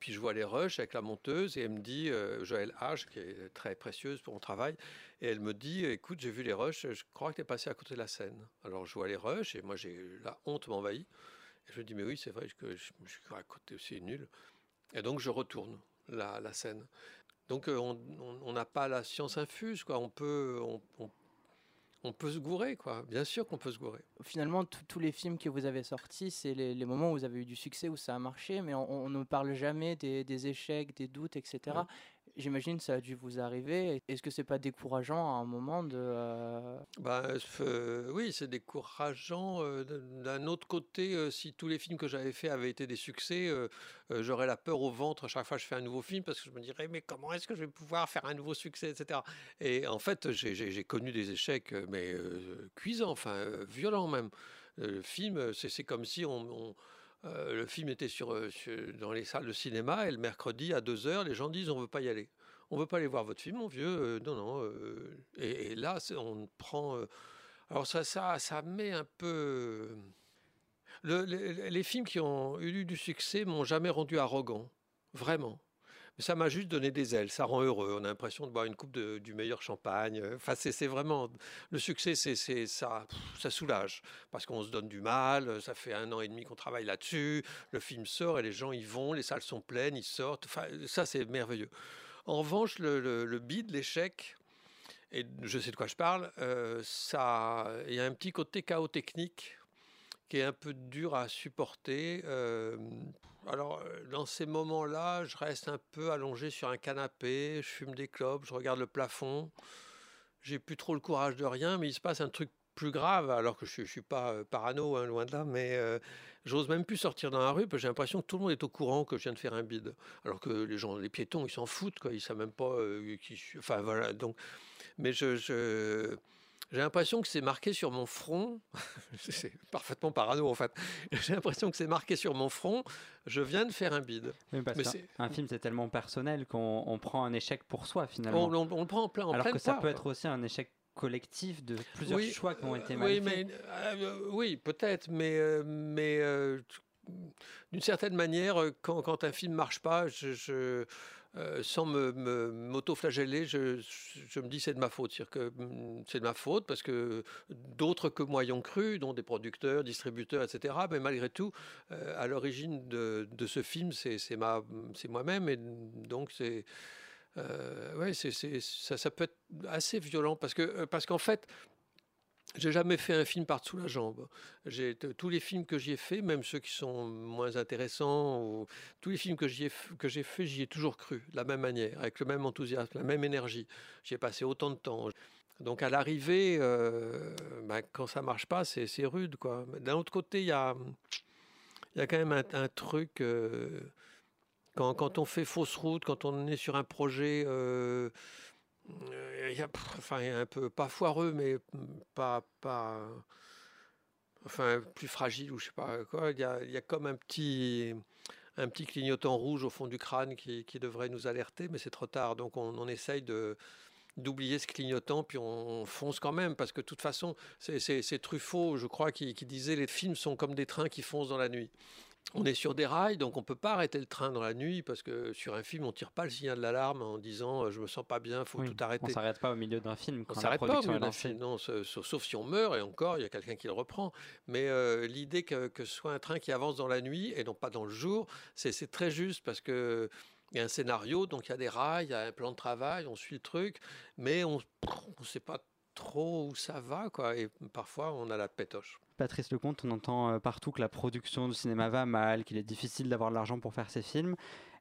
puis je vois les rushs avec la monteuse et elle me dit, euh, Joël H, qui est très précieuse pour mon travail, et elle me dit, écoute, j'ai vu les rushs, je crois que tu es passé à côté de la scène. Alors je vois les rushs et moi j'ai la honte m'envahit. Et je me dis, mais oui, c'est vrai que je, me suis à côté, c'est nul. Et donc je retourne la, la scène. Donc euh, on n'a pas la science infuse, quoi. On peut, on on peut se gourer, quoi. Bien sûr qu'on peut se gourer. Finalement, tous les films que vous avez sortis, c'est les, moments où vous avez eu du succès, où ça a marché, mais on, ne parle jamais des, échecs, des doutes, etc. J'imagine ça a dû vous arriver. Est-ce que c'est pas décourageant à un moment de... Euh, oui, c'est décourageant. Euh, d'un autre côté, si tous les films que j'avais faits avaient été des succès, j'aurais la peur au ventre à chaque fois que je fais un nouveau film parce que je me dirais, mais comment est-ce que je vais pouvoir faire un nouveau succès, etc. Et en fait, j'ai connu des échecs, mais cuisants, enfin, violents même. Le film, c'est comme si on euh, le film était euh, sur, dans les salles de cinéma et le mercredi à 2h, les gens disent on ne veut pas y aller. On ne veut pas aller voir votre film, mon vieux. Euh, non, non. Et, là, on prend. alors ça, ça, ça met un peu. les, les, films qui ont eu du succès m'ont jamais rendu arrogant. Vraiment ça m'a juste donné des ailes, ça rend heureux. On a l'impression de boire une coupe du meilleur champagne. Enfin, c'est vraiment le succès, c'est ça, ça soulage parce qu'on se donne du mal. Ça fait un an et demi qu'on travaille là-dessus. Le film sort et les gens y vont, les salles sont pleines, ils sortent. Enfin, ça c'est merveilleux. En revanche, le, le, bide, l'échec, et je sais de quoi je parle, euh, il y a un petit côté chaos technique qui est un peu dur à supporter. euh, alors, euh, dans ces moments-là, je reste un peu allongé sur un canapé, je fume des clopes, je regarde le plafond. J'ai plus trop le courage de rien, mais il se passe un truc plus grave, alors que je ne suis pas euh, parano, hein, loin de là, mais euh, j'ose même plus sortir dans la rue parce que j'ai l'impression que tout le monde est au courant que je viens de faire un bide. Alors que les gens, les piétons, ils s'en foutent, quoi, ils savent même pas euh, qui. Enfin, voilà. Donc, mais je- j'ai l'impression que c'est marqué sur mon front. c'est parfaitement parano en fait. J'ai l'impression que c'est marqué sur mon front. Je viens de faire un bide. Oui, parce Mais c'est- un film, c'est tellement personnel qu'on on prend un échec pour soi, finalement. On, on- on le prend en plein en Alors pleine que ça peut être aussi un échec collectif de plusieurs Oui, choix qui ont été euh, mal oui, faits. mais, euh, oui, peut-être, mais, euh, mais euh, d'une certaine manière, euh, quand, quand un film marche pas, je, je, euh, sans me, m'auto-flageller, je, me dis c'est de ma faute. Hum, c'est de ma faute parce que d'autres que moi y ont cru, dont des producteurs, distributeurs, etc. Mais malgré tout, euh, à l'origine de, ce film, c'est, moi-même. Et donc, c'est. Euh, ça, ça peut être assez violent parce que parce qu'en fait, j'ai jamais fait un film par-dessous la jambe. J'ai tous les films que j'y ai fait, même ceux qui sont moins intéressants, ou tous les films que j'y ai f- que j'ai fait, j'y ai toujours cru, de la même manière, avec le même enthousiasme, la même énergie. J'y ai passé autant de temps. Donc à l'arrivée, euh, ben, quand ça marche pas, c'est rude, quoi. D'un autre côté, il y a quand même un, truc. euh, quand, quand on fait fausse route, quand on est sur un projet, euh, il y a, enfin, un peu pas foireux, mais pas, pas, enfin, plus fragile ou je sais pas quoi. Il y a, y a comme un petit, un petit clignotant rouge au fond du crâne qui, qui devrait nous alerter, mais c'est trop tard. Donc on, essaye de d'oublier ce clignotant, puis on fonce quand même, parce que de toute façon, c'est Truffaut, je crois, qui, qui disait les films sont comme des trains qui foncent dans la nuit. On est sur des rails, donc on peut pas arrêter le train dans la nuit, parce que sur un film, on tire pas le signal de l'alarme en disant je me sens pas bien, faut Oui, tout arrêter. On s'arrête pas au milieu d'un film On quand la s'arrête pas au milieu d'un film, non, sauf si on meurt, et encore, il y a quelqu'un qui le reprend. Mais euh, l'idée que, que ce soit un train qui avance dans la nuit et non pas dans le jour, c'est c'est très juste parce que il y a un scénario, donc il y a des rails, il y a un plan de travail, on suit le truc, mais on ne sait pas trop où ça va, quoi. Et parfois, on a la pétoche. Patrice Lecomte, on entend euh, partout que la production du cinéma va mal, qu'il est difficile d'avoir de l'argent pour faire ses films.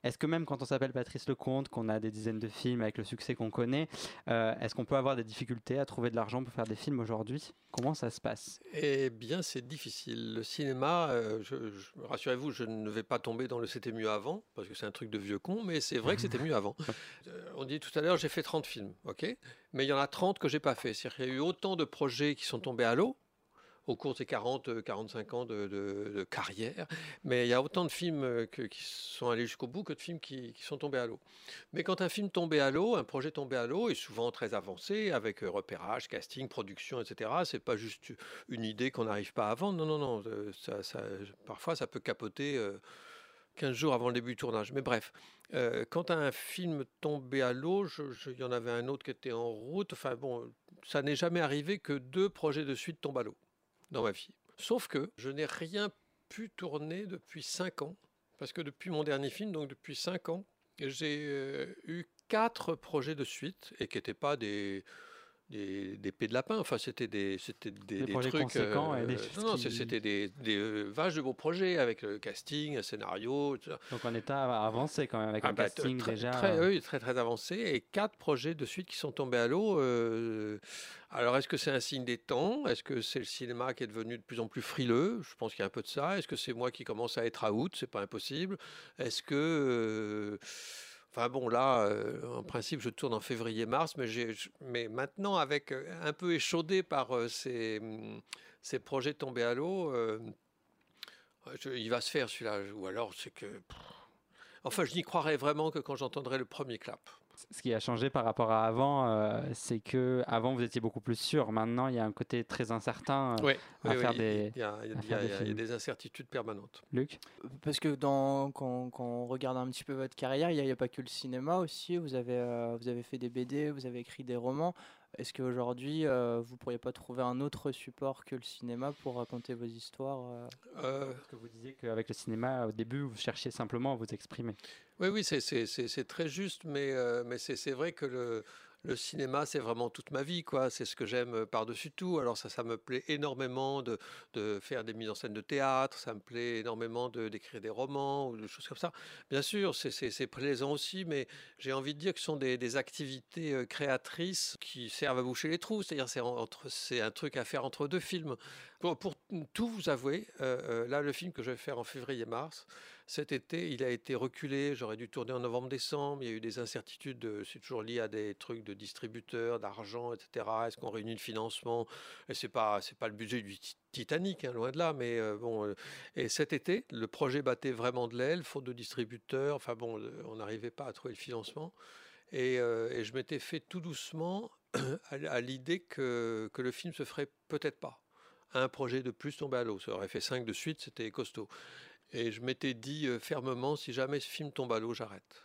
Est-ce que même quand on s'appelle Patrice Lecomte, qu'on a des dizaines de films avec le succès qu'on connaît, euh, est-ce qu'on peut avoir des difficultés à trouver de l'argent pour faire des films aujourd'hui? Comment ça se passe? Eh bien, c'est difficile. Le cinéma, euh, je- je- rassurez-vous, je ne vais pas tomber dans le c'était mieux avant, parce que c'est un truc de vieux con, mais c'est vrai que c'était mieux avant. Euh, on dit tout à l'heure, j'ai fait 30 films, ok? Mais il y en a 30 que j'ai pas fait. C'est-à-dire qu'il y a eu autant de projets qui sont tombés à l'eau au cours de ces 40, euh, 45 ans de, carrière, mais il y a autant de films euh, qui sont allés jusqu'au bout que de films qui, sont tombés à l'eau. Mais quand un film tombait à l'eau, un projet tombé à l'eau est souvent très avancé, avec euh, repérage, casting, production, etc. C'est pas juste une idée qu'on n'arrive pas à vendre. Non, non, non. euh, parfois, ça peut capoter euh, 15 jours avant le début du tournage. Mais bref, quand un film tombait à l'eau, il y en avait un autre qui était en route. Enfin bon, ça n'est jamais arrivé que deux projets de suite tombent à l'eau dans ma vie. Sauf que je n'ai rien pu tourner depuis 5 ans. Parce que depuis mon dernier film, donc depuis 5 ans, j'ai euh, eu quatre projets de suite et qui n'étaient pas des, des, des pets de lapin. Enfin, c'était des, c'était des, Des des projets trucs. conséquents et des euh, non, non, qui- c'était des, des euh, vaches de beaux projets avec le casting, un scénario. ça. Donc en état avancé quand même, avec Ah un bah, casting très, déjà. Très, euh, oui, très très avancé et quatre projets de suite qui sont tombés à l'eau. euh, alors est-ce que c'est un signe des temps? Est-ce que c'est le cinéma qui est devenu de plus en plus frileux? Je pense qu'il y a un peu de ça. Est-ce que c'est moi qui commence à être out C'est pas impossible. Est-ce que euh, Enfin bon, là, euh, en principe, je tourne en février-mars, mais, mais maintenant, avec euh, un peu échaudé par euh, ces, hum, ces projets tombés à l'eau, il va se faire celui-là. Ou alors, c'est que. Enfin, je n'y croirais vraiment que quand j'entendrai le premier clap. Ce qui a changé par rapport à avant, euh, c'est que avant vous étiez beaucoup plus sûr. Maintenant, il y a un côté très incertain euh, Oui, à oui, faire oui, des. il y a, il y a- à il y a- faire des incertitudes permanentes. Luc? Parce que dans, quand, quand on regarde un petit peu votre carrière, il n'y a, pas que le cinéma aussi. Vous avez, euh, vous avez fait des BD, vous avez écrit des romans. Est-ce qu'aujourd'hui, euh, vous ne pourriez pas trouver un autre support que le cinéma pour raconter vos histoires euh Euh, Parce que vous disiez qu'avec le cinéma, au début, vous cherchiez simplement à vous exprimer. Oui, oui, c'est- c'est c'est- c'est très juste, mais, euh, mais c'est c'est vrai que le, le cinéma, c'est vraiment toute ma vie, quoi. C'est ce que j'aime euh, par-dessus tout. Alors ça, ça me plaît énormément de, faire des mises en scène de théâtre. Ça me plaît énormément de d'écrire des romans ou des choses comme ça. Bien sûr, c'est- plaisant aussi, mais j'ai envie de dire que ce sont des, activités euh, créatrices qui servent à boucher les trous. C'est-à-dire, c'est un truc à faire entre deux films. Pour, tout vous avouer, euh, là, le film que je vais faire en février-mars, cet été, il a été reculé. J'aurais dû tourner en novembre-décembre. Il y a eu des incertitudes. euh, C'est toujours lié à des trucs de distributeurs, d'argent, etc. Est-ce qu'on réunit le financement? Et c'est pas, c'est pas le budget du Ti- Titanic, hein, loin de là. Mais euh, bon. euh, et cet été, le projet battait vraiment de l'aile, faute de distributeurs. Enfin bon, on n'arrivait pas à trouver le financement. Et, je m'étais fait tout doucement à l'idée que, que le film se ferait peut-être pas. Un projet de plus tombé à l'eau. Ça aurait fait cinq de suite, c'était costaud. Et je m'étais dit euh, fermement, si jamais ce film tombe à l'eau, j'arrête.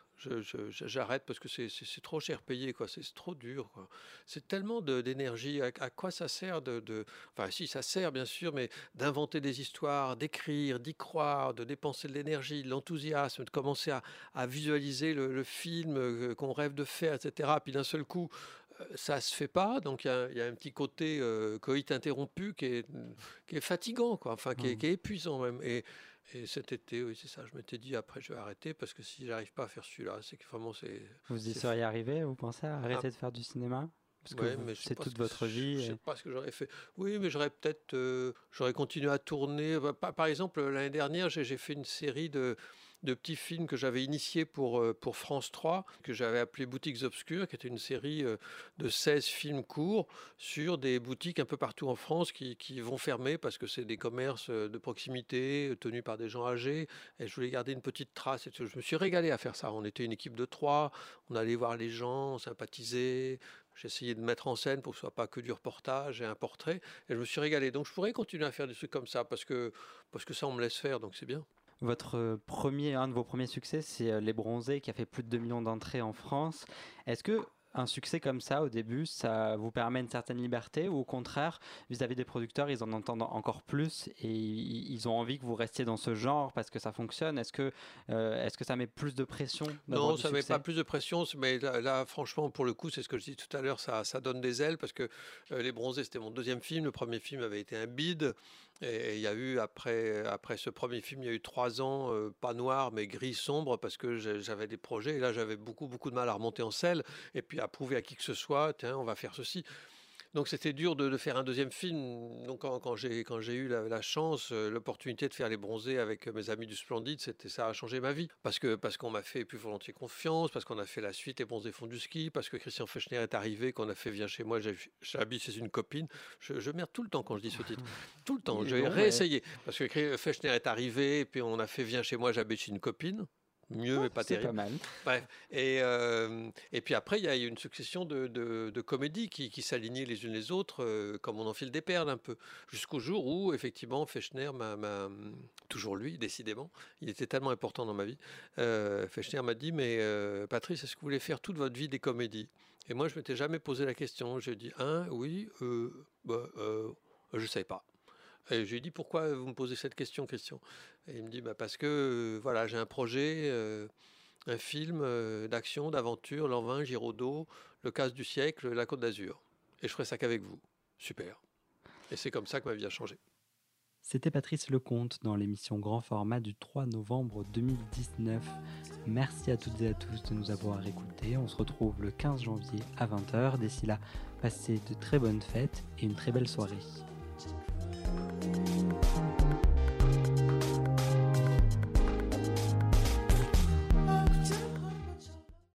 J'arrête parce que c'est- trop cher payé, quoi. C'est trop dur. C'est tellement d'énergie. À, à quoi ça sert de, de- Enfin, si, ça sert, bien sûr, mais d'inventer des histoires, d'écrire, d'y croire, de dépenser de l'énergie, de l'enthousiasme, de commencer à, à visualiser le, le film euh, qu'on rêve de faire, etc. Puis d'un seul coup, euh, ça se fait pas. Donc il y a, il y a un petit côté euh, coït interrompu qui est, qui est fatigant, quoi. Enfin, qui est, qui est épuisant même. Et, et cet été, oui, c'est ça. Je m'étais dit après, je vais arrêter parce que si j'arrive pas à faire celui-là, c'est que vraiment c'est. Vous y seriez arrivé, vous pensez, à arrêter Ah. de faire du cinéma? Parce Ouais, sais c'est toute ce votre vie. Je sais et- pas ce que j'aurais fait. Oui, mais j'aurais peut-être, euh, j'aurais continué à tourner. Bah, Par, exemple, l'année dernière, j'ai fait une série de, de petits films que j'avais initiés pour, euh, pour France 3, que j'avais appelé Boutiques Obscures, qui était une série euh, de 16 films courts sur des boutiques un peu partout en France qui, qui vont fermer parce que c'est des commerces euh, de proximité tenus par des gens âgés. Et je voulais garder une petite trace. Et je me suis régalé à faire ça. On était une équipe de trois. On allait voir les gens, on sympathisait. Essayé de mettre en scène pour que ce soit pas que du reportage et un portrait. Et je me suis régalé. Donc je pourrais continuer à faire des trucs comme ça parce que, parce que ça, on me laisse faire. Donc c'est bien. Votre euh, premier, un de vos premiers succès, c'est euh, Les Bronzés, qui a fait plus de 2 millions d'entrées en France. Est-ce que un succès comme ça, au début, ça vous permet une certaine liberté ou au contraire, vis-à-vis des producteurs, ils en entendent encore plus et ils ont envie que vous restiez dans ce genre parce que ça fonctionne? Est-ce que, euh, est-ce que ça met plus de pression Non, ça met succès? pas plus de pression, mais là, là, franchement, pour le coup, c'est ce que je dis tout à l'heure, ça, ça donne des ailes parce que euh, Les Bronzés, c'était mon deuxième film. Le premier film avait été un bide. Et il y a eu, après, après ce premier film, il y a eu trois ans, euh, pas noir, mais gris sombre, parce que j'avais des projets. Et là, j'avais beaucoup, beaucoup de mal à remonter en selle et puis à prouver à qui que ce soit, tiens, on va faire ceci. Donc c'était dur de, de faire un deuxième film. Donc quand, quand j'ai quand j'ai eu la, la chance, euh, l'opportunité de faire les bronzés avec euh, mes amis du Splendide, c'était ça a changé ma vie parce que parce qu'on m'a fait plus volontiers confiance, parce qu'on a fait la suite les bronzés font du ski, parce que Christian Fechner est arrivé, qu'on a fait viens chez moi, j'ai- j'habite chez une copine. Je, je merde tout le temps quand je dis ce titre, tout le temps. Mais- réessayer parce que Fechner est arrivé et puis on a fait viens chez moi, j'habite chez une copine. Mieux mais pas terrible. pas mal. Bref. Et, euh, et puis après, il y a eu une succession de, de- de comédies qui, qui s'alignaient les unes les autres, euh, comme on enfile des perles un peu. Jusqu'au jour où, effectivement, Fechner m'a. Toujours lui, décidément. Il était tellement important dans ma vie. Euh, Fechner m'a dit Mais Patrice, est-ce que vous voulez faire toute votre vie des comédies? Et moi, je m'étais jamais posé la question. J'ai dit Un, oui, euh, bah, euh, je ne savais pas. Et je lui ai dit pourquoi vous me posez cette question, Christian Et il me dit bah, parce que euh, voilà, j'ai un projet, euh, un film euh, d'action, d'aventure, Lanvin, Giraudot, Le casse du siècle, La Côte d'Azur. Et je ferai ça qu'avec vous. Super. Et c'est comme ça que ma vie a changé. C'était Patrice Lecomte dans l'émission Grand Format du 3 novembre 2019. Merci à toutes et à tous de nous avoir écoutés. On se retrouve le 15 janvier à 20h. D'ici là, passez de très bonnes fêtes et une très belle soirée. うん。